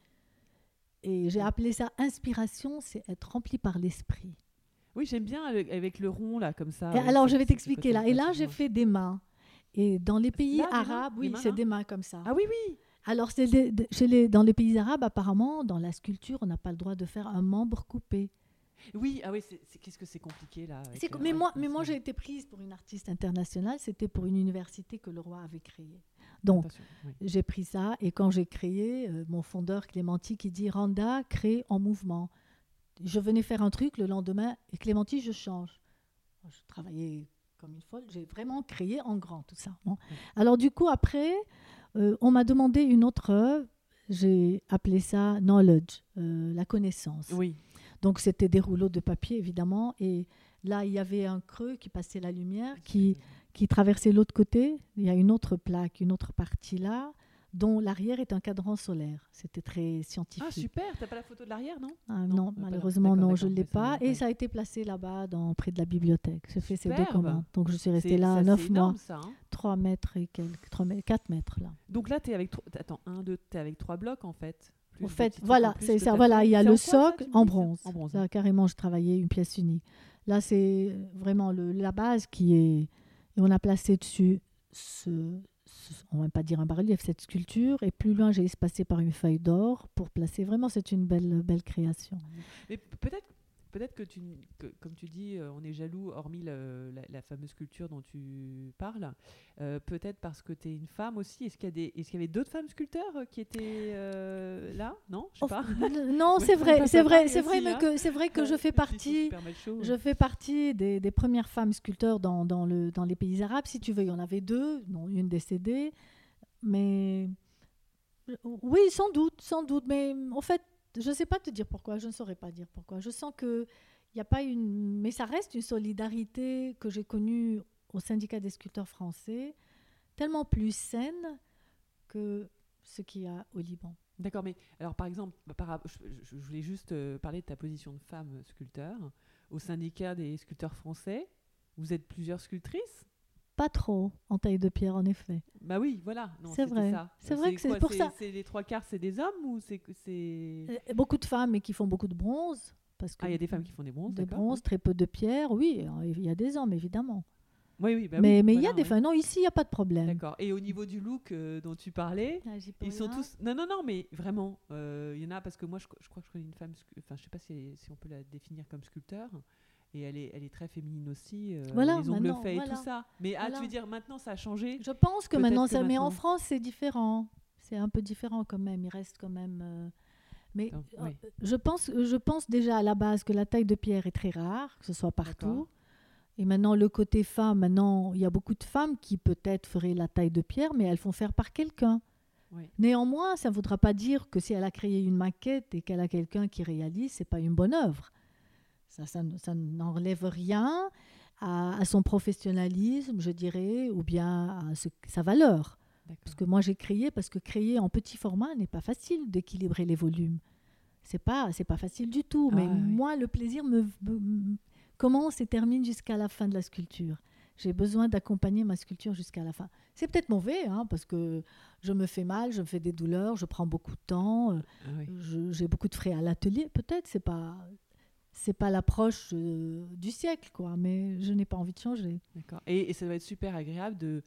S2: Et j'ai appelé ça Inspiration, c'est être rempli par l'esprit.
S1: Oui, j'aime bien avec le rond, là, comme ça.
S2: alors, je vais t'expliquer là. Et là, j'ai fait des mains. Et dans les pays arabes, oui, c'est des mains comme ça.
S1: Ah oui, oui.
S2: Alors, chez les, dans les pays arabes, apparemment, dans la sculpture, on n'a pas le droit de faire un membre coupé.
S1: Oui, ah oui, qu'est-ce que c'est compliqué là
S2: Mais moi, mais moi j'ai été prise pour une artiste internationale, c'était pour une université que le roi avait créée. Donc, j'ai pris ça et quand j'ai créé, euh, mon fondeur Clémenti qui dit Randa crée en mouvement je venais faire un truc le lendemain et Clémentine, je change. Je travaillais comme une folle. J'ai vraiment créé en grand tout ça. Alors du coup, après, euh, on m'a demandé une autre œuvre. J'ai appelé ça knowledge, euh, la connaissance.
S1: Oui.
S2: Donc c'était des rouleaux de papier évidemment et là il y avait un creux qui passait la lumière qui qui traversait l'autre côté. Il y a une autre plaque, une autre partie là dont l'arrière est un cadran solaire. C'était très scientifique.
S1: Ah super, t'as pas la photo de l'arrière, non,
S2: ah, non, malheureusement non, je ne l'ai pas. Et ça a été placé là-bas, dans, près de la bibliothèque. Je fais ces deux commandes. Donc je suis restée là neuf mois. Ça, 3 hein. mètres et quelques, 3 mètres, 4 mètres là.
S1: Donc là, tu es avec, attends, es avec trois blocs en fait.
S2: en fait, voilà, c'est ça. Voilà, il y a le socle en bronze. En bronze. carrément, je travaillais une pièce unie. Là, c'est vraiment le, la base qui est. Et on a placé dessus ce, on va pas dire un bas-relief, cette sculpture. Et plus loin, j'ai espacé par une feuille d'or pour placer. Vraiment, c'est une belle, belle création.
S1: Mais peut-être peut-être que, tu, comme tu dis, euh, on est jaloux, hormis la, fameuse sculpture dont tu parles, euh, peut-être parce que tu es une femme aussi. Est-ce qu'il y, est qu'il y avait d'autres femmes sculpteurs euh, qui étaient là? Non, je sais pas.
S2: Non, c'est vrai, c'est vrai, c'est vrai, mais hein. que c'est vrai que je fais partie, je fais partie des, des premières femmes sculpteurs dans, dans, le, dans les pays arabes. Si tu veux, il y en avait deux, dont une décédée, mais oui, sans doute, sans doute, mais en fait je ne sais pas te dire pourquoi, je ne saurais pas dire pourquoi. Je sens que il n'y a pas une. Mais ça reste une solidarité que j'ai connue au syndicat des sculpteurs français, tellement plus saine que ce qu'il y a au Liban.
S1: D'accord, mais alors par exemple, par, je, voulais juste euh, parler de ta position de femme sculpteur. Au syndicat des sculpteurs français, vous êtes plusieurs sculptrices?
S2: Pas trop en taille de pierre, en effet.
S1: Bah oui, voilà.
S2: C'est vrai. C'est vrai que c'est pour ça.
S1: C'est les trois quarts, c'est des hommes ou c'est
S2: euh, beaucoup de femmes et qui font beaucoup de bronze parce que
S1: ah, il y a des femmes qui font des bronzes.
S2: Des bronzes, très peu de pierre. Oui, il y a des hommes évidemment.
S1: Oui, oui, bah
S2: mais
S1: mais
S2: il y a des femmes. Non, ici, il n'y a pas de problème.
S1: D'accord. Et au niveau du look euh, dont tu parlais, ah, ils sont tous. Non, non, non, mais vraiment, euh, il y en a parce que moi, je, je, crois que je connais une femme. Enfin, je sais pas si, si on peut la définir comme sculpteur et elle est, elle est très féminine aussi, euh,
S2: voilà,
S1: les ongles faits et tout ça. Mais ah, tu veux dire maintenant ça a changé?
S2: Je pense que maintenant ça, mais en France c'est différent, c'est un peu différent quand même. Il reste quand même. Euh, mais euh, je pense, je pense déjà à la base que la taille de pierre est très rare, que ce soit partout. Et maintenant le côté femme, maintenant il y a beaucoup de femmes qui peut-être feraient la taille de pierre, mais elles font faire par quelqu'un. Néanmoins, ça ne voudra pas dire que si elle a créé une maquette et qu'elle a quelqu'un qui réalise, c'est pas une bonne œuvre. Ça, ça, n'enlève rien à, son professionnalisme, je dirais, ou bien à sa valeur. Parce que moi, j'ai créé, parce que créer en petit format n'est pas facile d'équilibrer les volumes. C'est pas, c'est pas facile du tout. mais ah moi, le plaisir me, commence et termine jusqu'à la fin de la sculpture. J'ai besoin d'accompagner ma sculpture jusqu'à la fin. C'est peut-être mauvais, hein, parce que je me fais mal, je me fais des douleurs, je prends beaucoup de temps, euh, ah j'ai beaucoup de frais à l'atelier. Peut-être, c'est pas, c'est pas l'approche euh, du siècle, quoi. Mais je n'ai pas envie de changer.
S1: D'accord. Et, ça va être super agréable de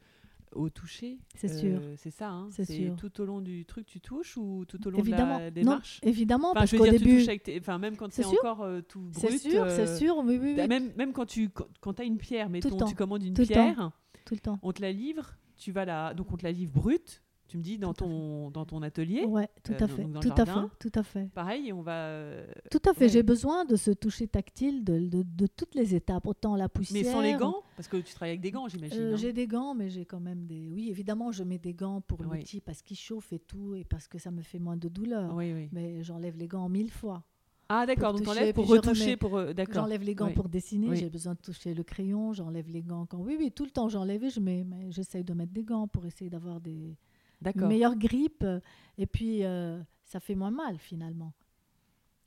S1: au toucher.
S2: C'est sûr.
S1: Euh, c'est ça. Hein. C'est sûr. Tout au long du truc, tu touches ou tout au long
S2: évidemment.
S1: de la démarche
S2: non, Évidemment,
S1: enfin,
S2: parce
S1: qu'au
S2: début,
S1: enfin même quand c'est encore euh, tout brut.
S2: C'est sûr, c'est sûr. Oui, oui, oui.
S1: Même, même quand tu quand as une pierre, mettons, tu commandes une pierre,
S2: tout le temps.
S1: On te la livre, tu vas la donc on te la livre brute tu me dis, dans, ton, dans ton atelier.
S2: Oui, tout à fait. Tout à fait. Tout à fait.
S1: Pareil, on va.
S2: Tout à fait. J'ai besoin de ce toucher tactile de, de, de, toutes les étapes, autant la poussière.
S1: Mais sans les gants Parce que tu travailles avec des gants, j'imagine.
S2: Euh, j'ai des gants, mais j'ai quand même des. Oui, évidemment, je mets des gants pour l'outil parce qu'il chauffe et tout, et parce que ça me fait moins de douleur.
S1: Oui, oui.
S2: Mais j'enlève les gants mille fois.
S1: Ah d'accord, donc enlèves pour retoucher, pour euh, d'accord.
S2: J'enlève les gants pour dessiner, j'ai besoin de toucher le crayon, j'enlève les gants quand oui oui tout le temps j'enlève et je mets, mais j'essaye de mettre des gants pour essayer d'avoir des une meilleure grippe et puis euh, ça fait moins mal finalement.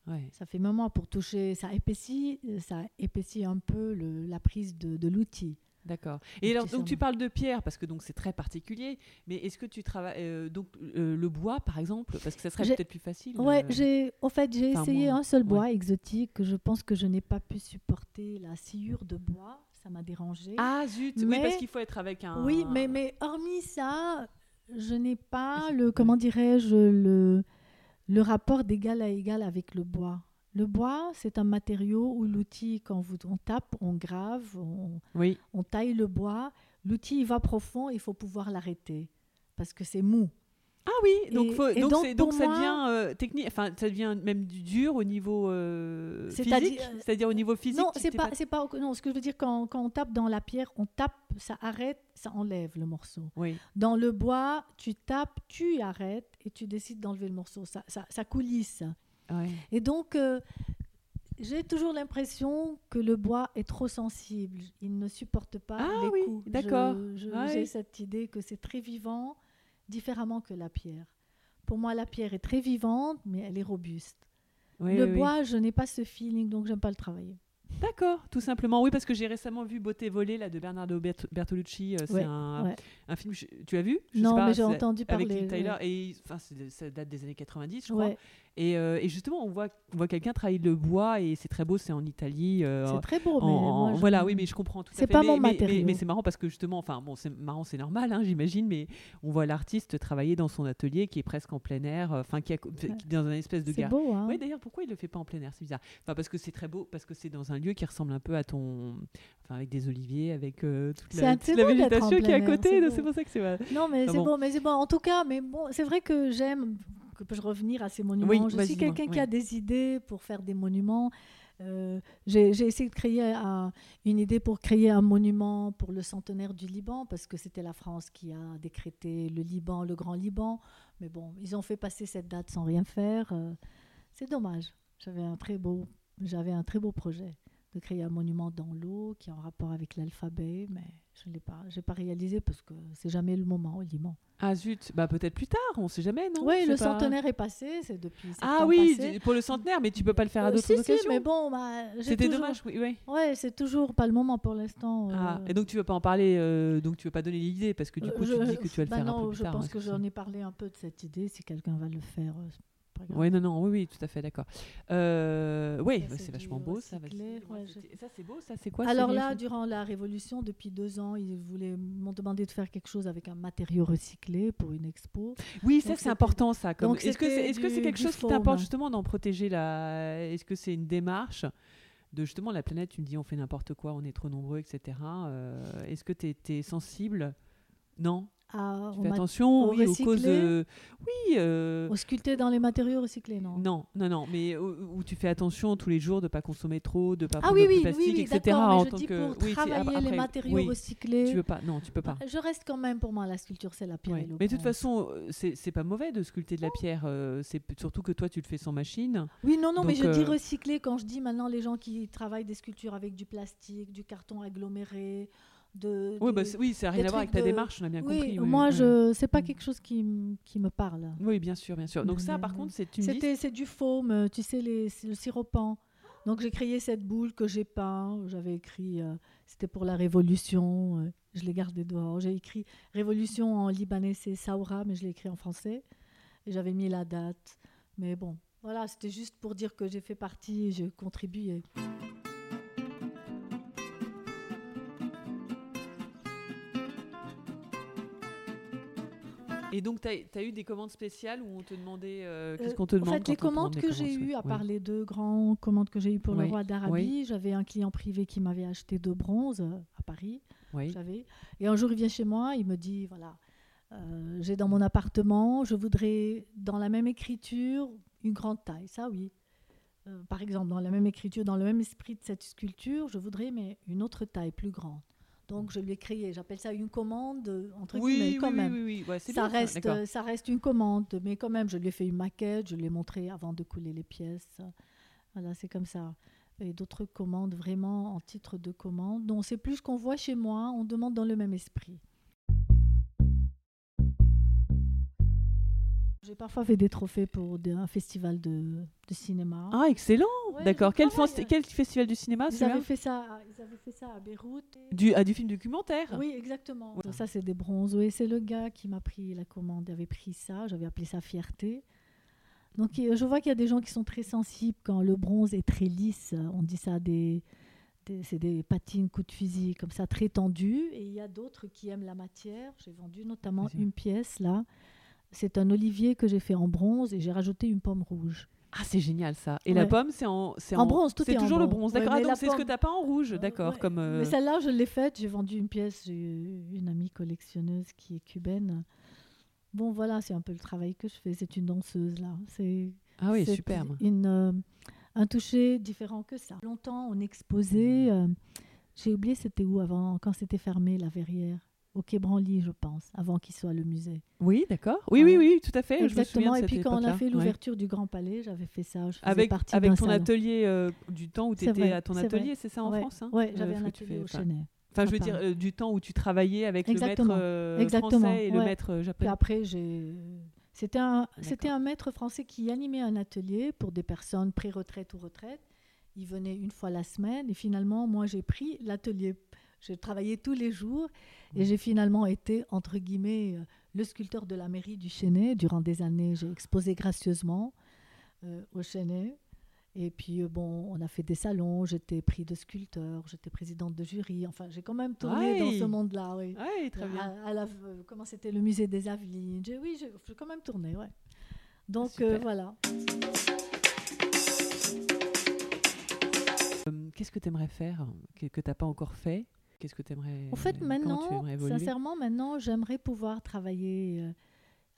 S2: Ouais. Ça fait moins mal pour toucher, ça épaissit, ça épaissit un peu le, la prise de, de l'outil.
S1: D'accord. Et alors, donc tu parles de pierre parce que donc c'est très particulier. Mais est-ce que tu travailles euh, donc euh, le bois, par exemple, parce que ça serait peut-être plus facile.
S2: Ouais, euh, j'ai, au fait, j'ai essayé un seul bois exotique. Je pense que je n'ai pas pu supporter la sciure de bois. Ça m'a dérangé.
S1: Ah zut. oui, parce qu'il faut être avec un.
S2: Oui, mais mais hormis ça, je n'ai pas le comment dirais-je le le rapport d'égal à égal avec le bois. Le bois, c'est un matériau où l'outil, quand vous, on tape, on grave, on, on taille le bois. L'outil va profond, il faut pouvoir l'arrêter parce que c'est mou.
S1: Ah oui, donc, donc, ça devient euh, technique, enfin ça devient même dur au niveau euh, physique, c'est-à-dire au niveau physique.
S2: Non, c'est pas, c'est pas, non. Ce que je veux dire, quand, quand, on tape dans la pierre, on tape, ça arrête, ça enlève le morceau.
S1: Oui.
S2: Dans le bois, tu tapes, tu arrêtes et tu décides d'enlever le morceau. Ça, ça, ça coulisse. Et donc, euh, j'ai toujours l'impression que le bois est trop sensible. Il ne supporte pas
S1: ah,
S2: les
S1: oui. D'accord.
S2: J'ai cette idée que c'est très vivant, différemment que la pierre. Pour moi, la pierre est très vivante, mais elle est robuste. le bois, je n'ai pas ce feeling, donc j'aime pas le travailler.
S1: D'accord, tout simplement. Oui, parce que j'ai récemment vu Beauté volée là, de Bernardo Bertolucci. Euh, c'est un, un, film. Tu as vu?
S2: Non, mais j'ai entendu parler.
S1: Avec Tyler. Et enfin, ça date des années 90, je crois. Et, euh, et, justement, on voit, on voit quelqu'un travailler le bois et c'est très beau, c'est en Italie.
S2: Euh, c'est très beau,
S1: mais voilà, oui, mais je comprends tout à fait.
S2: C'est pas
S1: mon
S2: matériau.
S1: Mais, c'est marrant parce que justement, enfin, bon, c'est marrant, c'est normal, hein, j'imagine, mais on voit l'artiste travailler dans son atelier qui est presque en plein air, enfin, qui, est dans un espèce de
S2: C'est beau, hein.
S1: Oui, d'ailleurs, pourquoi il le fait pas en plein air C'est bizarre. Enfin, parce que c'est très beau, parce que c'est dans un lieu qui ressemble un peu à ton, enfin, avec des oliviers, avec euh, toute, la, toute la, végétation qui est à côté. C'est pour ça que c'est.
S2: Non, mais c'est bon, mais c'est bon. En tout cas, mais bon, c'est vrai que j'aime que peux-je revenir à ces monuments? Je suis quelqu'un qui a des idées pour faire des monuments. Euh, j'ai essayé de créer une idée pour créer un monument pour le centenaire du Liban, parce que c'était la France qui a décrété le Liban, le Grand Liban. Mais bon, ils ont fait passer cette date sans rien faire. Euh, c'est dommage. J'avais un très beau, j'avais un très beau projet de créer un monument dans l'eau qui est en rapport avec l'alphabet, mais je ne l'ai pas, j'ai pas réalisé parce que c'est jamais le moment Liban.
S1: Ah zut, bah peut-être plus tard, on ne sait jamais, non?
S2: Oui, le centenaire est passé, c'est depuis.
S1: Ah oui, pour le centenaire, mais tu peux pas le faire à euh, d'autres occasions.
S2: Si, mais bon, bah,
S1: c'était dommage, oui. oui.
S2: Ouais, c'est toujours pas le moment pour l'instant.
S1: Ah, euh. et donc tu veux pas en parler, euh, donc tu veux pas donner l'idée parce que du coup tu dis que tu vas le
S2: bah
S1: faire
S2: non,
S1: un peu plus
S2: je
S1: tard.
S2: Je pense que j'en ai parlé un peu de cette idée. Si quelqu'un va le faire,
S1: oui, non, non, oui, oui, tout à fait, d'accord. Euh, oui, bah, c'est vachement beau, ça. Ça, c'est beau, ça, c'est quoi
S2: Alors là, durant la Révolution, depuis deux ans, ils voulaient m'ont demandé de faire quelque chose avec un matériau recyclé pour une expo.
S1: Oui, ça, c'est important, ça. Comme... Est-ce que c'est est -ce c'est quelque chose qui t'importe justement d'en protéger la. Est-ce que c'est une démarche de justement la planète Tu me dis, on fait n'importe quoi, on est trop nombreux, etc. Euh, est-ce que tu es, sensible? Non?
S2: Fais
S1: attention oui, aux causes. oui. Euh...
S2: Au sculpter dans les matériaux recyclés, non?
S1: Non, non, non, mais où, tu fais attention tous les jours de ne pas consommer trop, de ne pas
S2: ah,
S1: prendre
S2: oui,
S1: de
S2: oui,
S1: plastique,
S2: oui,
S1: etc. En
S2: tant que... pour travailler les matériaux recyclés.
S1: Tu veux pas Non, tu peux pas.
S2: Je reste quand même pour moi la sculpture, c'est la pierre.
S1: mais de toute façon, euh, c'est pas mauvais de sculpter de la pierre. Euh, c'est surtout que toi, tu le fais sans machine.
S2: Oui, non, non, mais je dis euh, recycler quand je dis maintenant les gens qui travaillent des sculptures avec du plastique, du carton aggloméré
S1: oui, bah, oui, ça n'a rien à voir avec ta démarche, on a bien compris.
S2: moi, je c'est pas quelque chose qui, qui, me parle.
S1: Oui, bien sûr, bien sûr. Donc ça, par contre, c'est C'était
S2: c'est du foam, tu sais, les, le siropant. Donc j'ai créé cette boule que j'ai peint. J'avais écrit, euh, c'était pour la Révolution. Euh, je l'ai gardé dehors. J'ai écrit Révolution en libanais, c'est Saoura, mais je l'ai écrit en français. Et j'avais mis la date. Mais bon, voilà, c'était juste pour dire que j'ai fait partie, j'ai contribué.
S1: Et donc, tu as, eu des commandes spéciales où on te demandait. Euh, qu'est-ce qu'on te demande
S2: En fait, les commandes que j'ai eues, à part les deux grandes commandes que j'ai eues pour le roi d'Arabie, j'avais un client privé qui m'avait acheté deux bronzes à Paris. J'avais. Et un jour, il vient chez moi, il me dit voilà, Euh, j'ai dans mon appartement, je voudrais dans la même écriture une grande taille, ça oui. Euh, par exemple, dans la même écriture, dans le même esprit de cette sculpture, je voudrais mais une autre taille plus grande. Donc je l'ai créé. J'appelle ça une commande entre
S1: oui,
S2: guillemets quand
S1: oui,
S2: même.
S1: Oui, oui,
S2: ça reste, ça reste une commande, mais quand même, je lui ai fait une maquette, je lui ai montré avant de couler les pièces. Voilà, c'est comme ça. Et d'autres commandes vraiment en titre de commande. Donc c'est plus qu'on voit chez moi. On demande dans le même esprit. J'ai parfois fait des trophées pour un festival de, de, cinéma.
S1: Ah, excellent D'accord. Quel, quel, festival du cinéma
S2: ils avaient, fait ça, ils avaient fait ça à Beyrouth.
S1: Du, à du film documentaire
S2: Oui, exactement. Ça, c'est des bronzes. Oui, c'est le gars qui m'a pris la commande. Il avait pris ça. J'avais appelé ça Fierté. Donc, je vois qu'il y a des gens qui sont très sensibles quand le bronze est très lisse. On dit ça des, c'est des patines coup de fusil comme ça très tendues et il y a d'autres qui aiment la matière j'ai vendu notamment une pièce là c'est un olivier que j'ai fait en bronze et j'ai rajouté une pomme rouge.
S1: Ah, c'est génial ça. Et la pomme, c'est en,
S2: en, en, bronze,
S1: C'est toujours
S2: le
S1: bronze, d'accord. ah, donc c'est ce que tu n'as pas en rouge, d'accord. comme.
S2: Euh, mais celle-là, je l'ai faite. J'ai vendu une pièce. J'ai une amie collectionneuse qui est cubaine. Bon, voilà, c'est un peu le travail que je fais. C'est une danseuse là. C'est.
S1: Ah oui, superbe.
S2: Une, euh, un toucher différent que ça. Longtemps, on exposait. Euh, j'ai oublié, c'était où avant, quand c'était fermé la verrière au Quai Branly, je pense, avant qu'il soit le musée.
S1: Oui, d'accord. Oui, oui, oui, tout à fait.
S2: Exactement. et puis quand on a fait l'ouverture du Grand Palais, j'avais fait ça.
S1: avec avec ton atelier euh, du temps où tu étais à ton atelier, c'est ça en France
S2: hein Oui, j'avais un atelier au Chenet.
S1: Enfin, je veux dire, euh, du temps où tu travaillais avec le maître euh, français et le maître japonais.
S2: Puis après, j'ai. C'était un, c'était un maître français qui animait un atelier pour des personnes pré-retraite ou retraite. Il venait une fois la semaine et finalement, moi, j'ai pris l'atelier j'ai travaillé tous les jours et j'ai finalement été, entre guillemets, euh, le sculpteur de la mairie du Chênay. Durant des années, j'ai exposé gracieusement euh, au Chênay. Et puis, euh, bon, on a fait des salons, j'étais prix de sculpteur, j'étais présidente de jury. Enfin, j'ai quand même tourné dans ce monde-là, oui.
S1: Très bien.
S2: À, comment c'était le musée des Avelines. Oui, j'ai quand même tourné, ouais. Donc, voilà.
S1: Qu'est-ce que tu aimerais faire que, que tu n'as pas encore fait? Qu'est-ce que tu aimerais
S2: En fait, maintenant, sincèrement, maintenant, j'aimerais pouvoir travailler euh,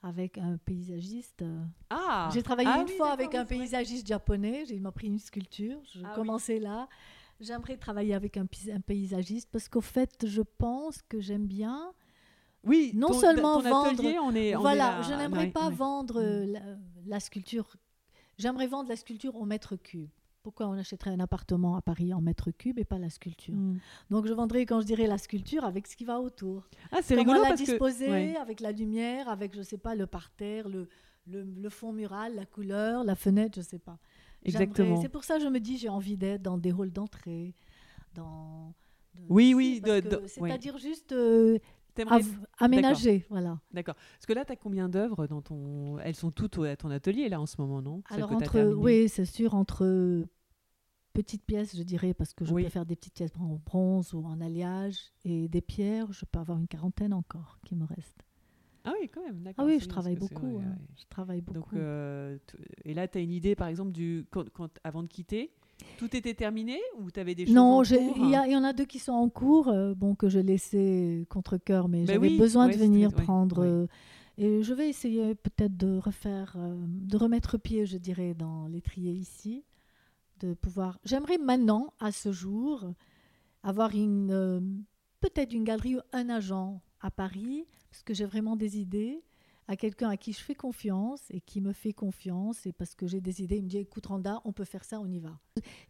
S2: avec un paysagiste.
S1: Ah
S2: J'ai travaillé ah une fois avec un paysagiste japonais. Il m'a pris une sculpture. Je ah commençais là. J'aimerais travailler avec un, paysagiste parce qu'au fait, je pense que j'aime bien.
S1: Oui,
S2: non seulement vendre.
S1: Atelier, on est,
S2: voilà, je n'aimerais pas vendre mm. la, la, sculpture. J'aimerais vendre la sculpture au mètre cube pourquoi on achèterait un appartement à Paris en mètre cube et pas la sculpture hmm. Donc je vendrais, quand je dirais la sculpture, avec ce qui va autour.
S1: Ah, c'est rigolo
S2: la
S1: parce
S2: disposer, avec la lumière, avec, je sais pas, le parterre, le, le, fond mural, la couleur, la fenêtre, je sais pas.
S1: Exactement.
S2: C'est pour ça que je me dis, j'ai envie d'être dans des halls d'entrée, dans...
S1: oui, oui.
S2: C'est-à-dire juste... Euh, aménager, voilà.
S1: D'accord. Parce que là, tu as combien d'œuvres dans ton... Elles sont toutes à ton atelier, là, en ce moment, non?
S2: Alors, entre... oui, c'est sûr, entre petites pièces, je dirais, parce que je peux faire des petites pièces en bronze ou en alliage, et des pierres, je peux avoir une quarantaine encore qui me reste.
S1: Ah oui, quand même,
S2: Ah oui, je travaille beaucoup. Hein. Je travaille beaucoup.
S1: Donc, euh, et là, tu as une idée, par exemple, du, quand, avant de quitter tout était terminé ou tu avais des choses
S2: Non,
S1: il
S2: y, en a deux qui sont en cours, euh, bon, que je laissais contre cœur, mais ben j'avais besoin de venir prendre. Euh, et je vais essayer peut-être de refaire, de remettre pied, je dirais, dans l'étrier ici de pouvoir. J'aimerais maintenant, à ce jour, avoir une euh, peut-être une galerie ou un agent à Paris, parce que j'ai vraiment des idées, à quelqu'un à qui je fais confiance et qui me fait confiance, et parce que j'ai des idées, il me dit écoute Randa, on peut faire ça, on y va.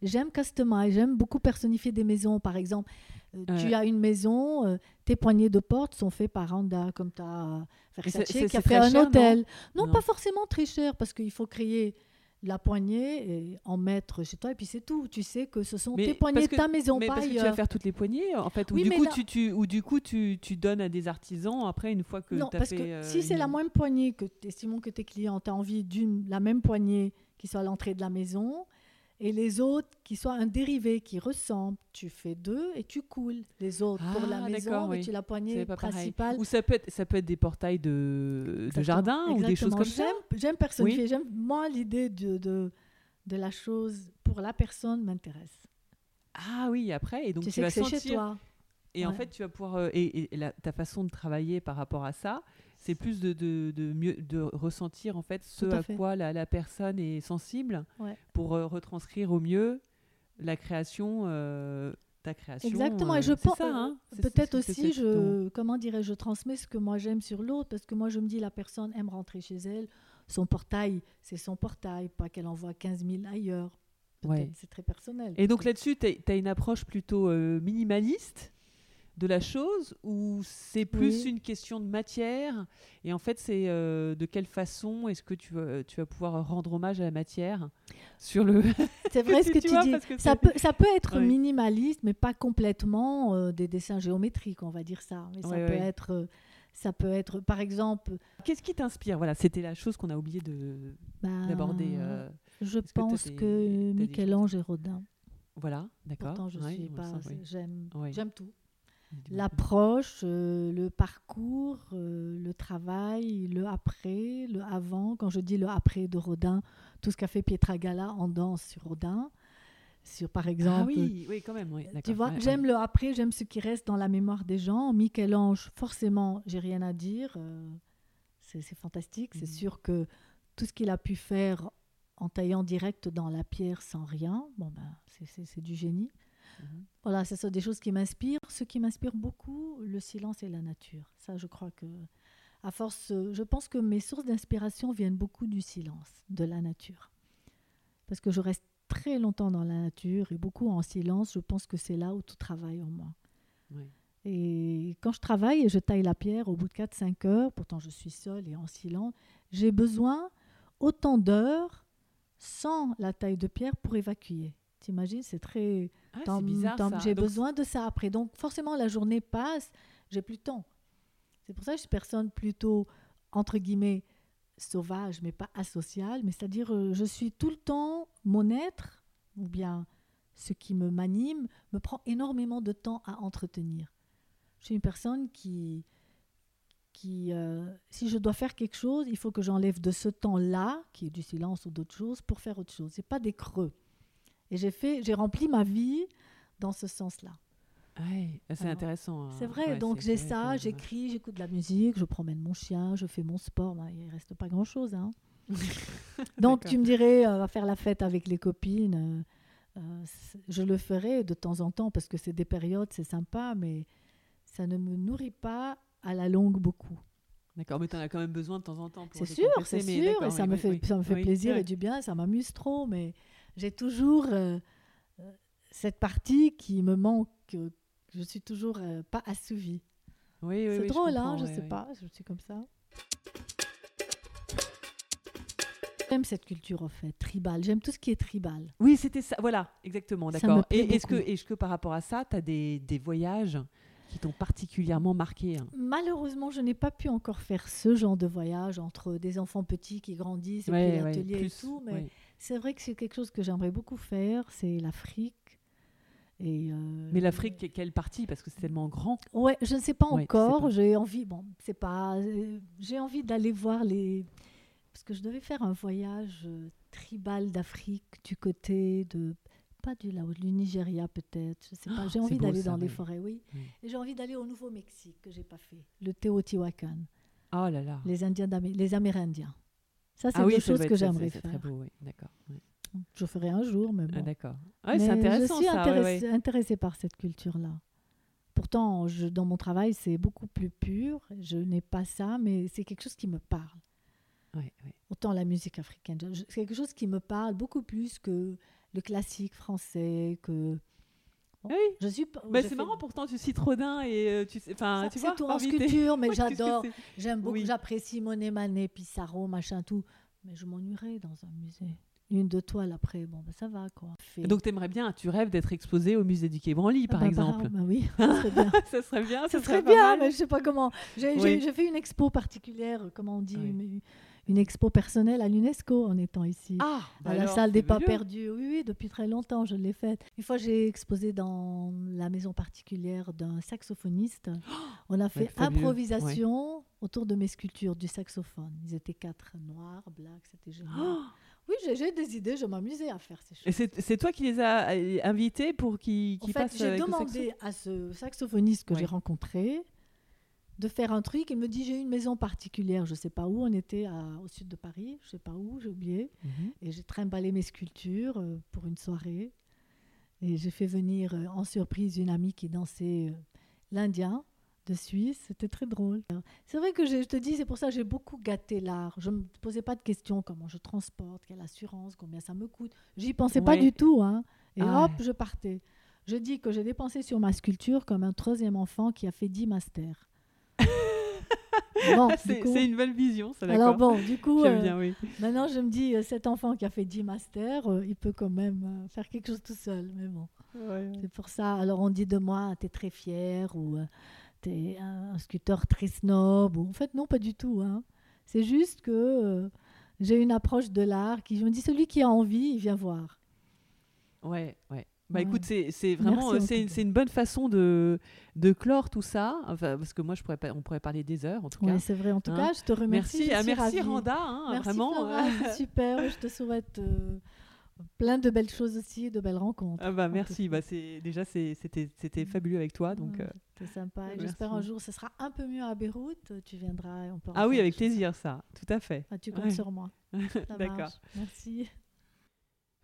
S2: J'aime customize, j'aime beaucoup personnifier des maisons. Par exemple, euh, tu as une maison, euh, tes poignées de porte sont faits par Randa, comme tu as Versace qui a fait un hôtel. Non, pas forcément très cher, parce qu'il faut créer la poignée et en mettre chez toi et puis c'est tout. Tu sais que ce sont tes poignées de ta maison,
S1: mais
S2: pas
S1: parce que tu vas faire toutes les poignées en fait. Ou du coup tu, tu, ou du coup tu, tu, donnes à des artisans après une fois que
S2: non, as parce que
S1: euh,
S2: si c'est la même poignée que estimons que tes clients ont envie d'une la même poignée qui soit à l'entrée de la maison et les autres qui soient un dérivé qui ressemble. Tu fais deux et tu coules les autres pour la ah, maison et tu la poignée principale.
S1: Ou ça peut être ça peut être des portails de, de jardin ou des choses comme ça.
S2: J'aime personnifier. J'aime moi l'idée de, de, de la chose pour la personne m'intéresse.
S1: Ah oui, après et donc tu,
S2: tu
S1: vas
S2: sentir. Chez toi.
S1: Et en fait, tu vas pouvoir. Euh, et, ta façon de travailler par rapport à ça, c'est plus de, de, de, mieux de ressentir en fait ce à, quoi la, la, personne est sensible pour euh, retranscrire au mieux la création. Euh, ta création.
S2: Exactement, et je pense hein, peut-être aussi, je, comment dirais je transmets ce que moi j'aime sur l'autre, parce que moi je me dis la personne aime rentrer chez elle, son portail, c'est son portail, pas qu'elle envoie 15 000 ailleurs. Ouais. C'est très personnel.
S1: Et donc là-dessus, tu as, une approche plutôt minimaliste de la chose ou c'est plus une question de matière et en fait c'est euh, de quelle façon est-ce que tu vas, tu vas pouvoir rendre hommage à la matière sur le
S2: c'est vrai ce que tu, dis. ça peut, ça peut être minimaliste mais pas complètement euh, des dessins géométriques on va dire ça. Mais ça peut être euh, ça peut être par exemple
S1: qu'est-ce qui t'inspire? Voilà c'était la chose qu'on a oublié de ben, d'aborder
S2: je pense que, Michel-Ange et Rodin.
S1: Voilà d'accord.
S2: Pourtant je suis pas j'aime j'aime tout L'approche, euh, le parcours, euh, le travail, le après, le avant. Quand je dis le après de Rodin, tout ce qu'a fait Pietragala en danse sur Rodin. Sur, par exemple.
S1: Ah oui, oui, quand même. Oui,
S2: tu vois, j'aime le après, j'aime ce qui reste dans la mémoire des gens. Michel-Ange, forcément, j'ai rien à dire. Euh, c'est fantastique. C'est mhm. sûr que tout ce qu'il a pu faire en taillant direct dans la pierre sans rien, bon ben, c'est du génie. Mhm. Voilà, ce sont des choses qui m'inspirent. Ce qui m'inspire beaucoup, le silence et la nature. Ça, je crois que, à force, je pense que mes sources d'inspiration viennent beaucoup du silence, de la nature. Parce que je reste très longtemps dans la nature et beaucoup en silence. Je pense que c'est là où tout travaille en moi. Et quand je travaille et je taille la pierre au bout de 4-5 heures, pourtant je suis seule et en silence, j'ai besoin autant d'heures sans la taille de pierre pour évacuer. T'imagines, c'est très
S1: ah, bizarre,
S2: J'ai besoin de ça après. Donc forcément, la journée passe, j'ai plus de temps. C'est pour ça que je suis personne plutôt, entre guillemets, sauvage, mais pas asociale. Mais c'est-à-dire, euh, je suis tout le temps, mon être, ou bien ce qui me m'anime, me prend énormément de temps à entretenir. Je suis une personne qui, qui euh, si je dois faire quelque chose, il faut que j'enlève de ce temps-là, qui est du silence ou d'autres choses, pour faire autre chose. Ce n'est pas des creux. Et j'ai fait, j'ai rempli ma vie dans ce sens-là.
S1: c'est intéressant. Hein.
S2: C'est vrai, donc j'ai ça, j'écris, j'écoute de la musique, je promène mon chien, je fais mon sport. Ben, il reste pas grand-chose. Hein. donc tu me dirais, euh, va faire la fête avec les copines. Euh, euh, je le ferai de temps en temps parce que c'est des périodes, c'est sympa, mais ça ne me nourrit pas à la longue beaucoup.
S1: D'accord, mais tu en as quand même besoin de temps en temps.
S2: C'est sûr, c'est sûr, et ça, me fait, ça me fait plaisir et du bien, ça m'amuse trop, mais j'ai toujours euh, euh, cette partie qui me manque, que je suis toujours euh, pas assouvie.
S1: Oui, oui,
S2: C'est drôle, hein, je sais pas, je suis comme ça. J'aime cette culture en fait, tribale. J'aime tout ce qui est tribal.
S1: Oui, c'était ça. Voilà, exactement. D'accord. Et est-ce que, est que par rapport à ça, tu as des, des voyages qui t'ont particulièrement marqué hein?
S2: Malheureusement, je n'ai pas pu encore faire ce genre de voyage entre des enfants petits qui grandissent et puis l'atelier et tout. Mais c'est vrai que c'est quelque chose que j'aimerais beaucoup faire, c'est l'Afrique. Et
S1: euh, Mais l'Afrique, quelle partie? Parce que c'est tellement grand.
S2: Ouais, je ne sais pas encore. J'ai envie, bon, c'est pas, euh, j'ai envie d'aller voir les, parce que je devais faire un voyage euh, tribal d'Afrique du côté de, pas du là, du Nigeria peut-être. Je sais pas. Oh, j'ai envie d'aller dans les forêts, oui. Et j'ai envie d'aller au Nouveau-Mexique que j'ai pas fait, le Teotihuacan.
S1: Oh là là.
S2: Les Indiens, les Amérindiens. Ça, c'est ah oui, chose que j'aimerais faire.
S1: Très beau, oui. D'accord.
S2: Je ferai un jour, mais bon.
S1: Ah, d'accord. Ah, c'est intéressant.
S2: Je suis intéressée, intéressée par cette culture-là. Pourtant, je, dans mon travail, c'est beaucoup plus pur. Je n'ai pas ça, mais c'est quelque chose qui me parle.
S1: Oui, oui.
S2: Autant la musique africaine, c'est quelque chose qui me parle beaucoup plus que le classique français, que
S1: oui. Je suis. Mais c'est marrant pourtant tu cites Rodin et euh, tu sais, enfin tu vois.
S2: C'est tout en sculpture, mais j'adore. J'aime beaucoup. J'apprécie Monet, Manet, Pissarro, machin tout. Mais je m'ennuierais dans un musée. Une de toiles après, bon ben ça va quoi.
S1: Donc tu aimerais bien, tu rêves d'être exposé au musée du Quai Branly par
S2: ah, bah,
S1: exemple.
S2: Bah, oui, ça serait bien.
S1: ça serait bien.
S2: Ça serait, bien, mais je sais pas comment. J'ai fait une expo particulière, comment on dit, une expo personnelle à l'UNESCO en étant ici,
S1: ah,
S2: à la salle des pas perdus. Oui, oui, depuis très longtemps, je l'ai faite. Une fois, j'ai exposé dans la maison particulière d'un saxophoniste. On a fait improvisation autour de mes sculptures du saxophone. Ils étaient quatre noirs, blacks, c'était génial. Oui, j'ai des idées, je m'amusais à faire ces choses.
S1: Et c'est toi qui les as euh, invités pour qu'ils qu
S2: en fait, J'ai demandé à ce saxophoniste que j'ai rencontré de faire un truc. Il me dit j'ai une maison particulière, je sais pas où. On était au sud de Paris, je sais pas où, j'ai oublié. Mhm. Et j'ai trimballé mes sculptures euh, pour une soirée. Et j'ai fait venir euh, en surprise une amie qui dansait euh, l'indien de Suisse. C'était très drôle. C'est vrai que je te dis, c'est pour ça que j'ai beaucoup gâté l'art. Je ne me posais pas de questions comment je transporte, quelle assurance, combien ça me coûte. J'y pensais pas du tout. Hein. Et ah hop, je partais. Je dis que j'ai dépensé sur ma sculpture comme un troisième enfant qui a fait 10 masters.
S1: c'est une belle vision, ça
S2: Alors bon, du coup, euh, maintenant je me dis, euh, cet enfant qui a fait 10 masters, euh, il peut quand même faire quelque chose tout seul. Mais bon, c'est pour ça. Alors on dit de moi, tu es très fier ou tu es un, sculpteur très snob. Ou... En fait, non, pas du tout. Hein. C'est juste que j'ai une approche de l'art qui, je me dis, celui qui a envie, il vient voir.
S1: Ouais, ouais. Bah écoute, c'est vraiment euh, c'est une bonne façon de, de clore tout ça, enfin, parce que moi je pourrais on pourrait parler des heures en tout cas.
S2: c'est vrai. En tout hein. cas, je te remercie.
S1: Merci, ah, merci Randa, hein,
S2: merci
S1: vraiment.
S2: c'est super. Je te souhaite euh, plein de belles choses aussi, de belles rencontres.
S1: Ah bah merci. Bah c'est déjà c'était c'était mm. fabuleux avec toi, donc. Euh,
S2: c'est sympa. J'espère un jour ce sera un peu mieux à Beyrouth. Tu viendras. On peut
S1: ah oui, avec plaisir ça, tout à fait.
S2: Ah, tu comptes sur moi.
S1: D'accord.
S2: Merci.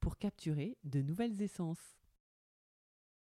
S1: pour capturer de nouvelles essences.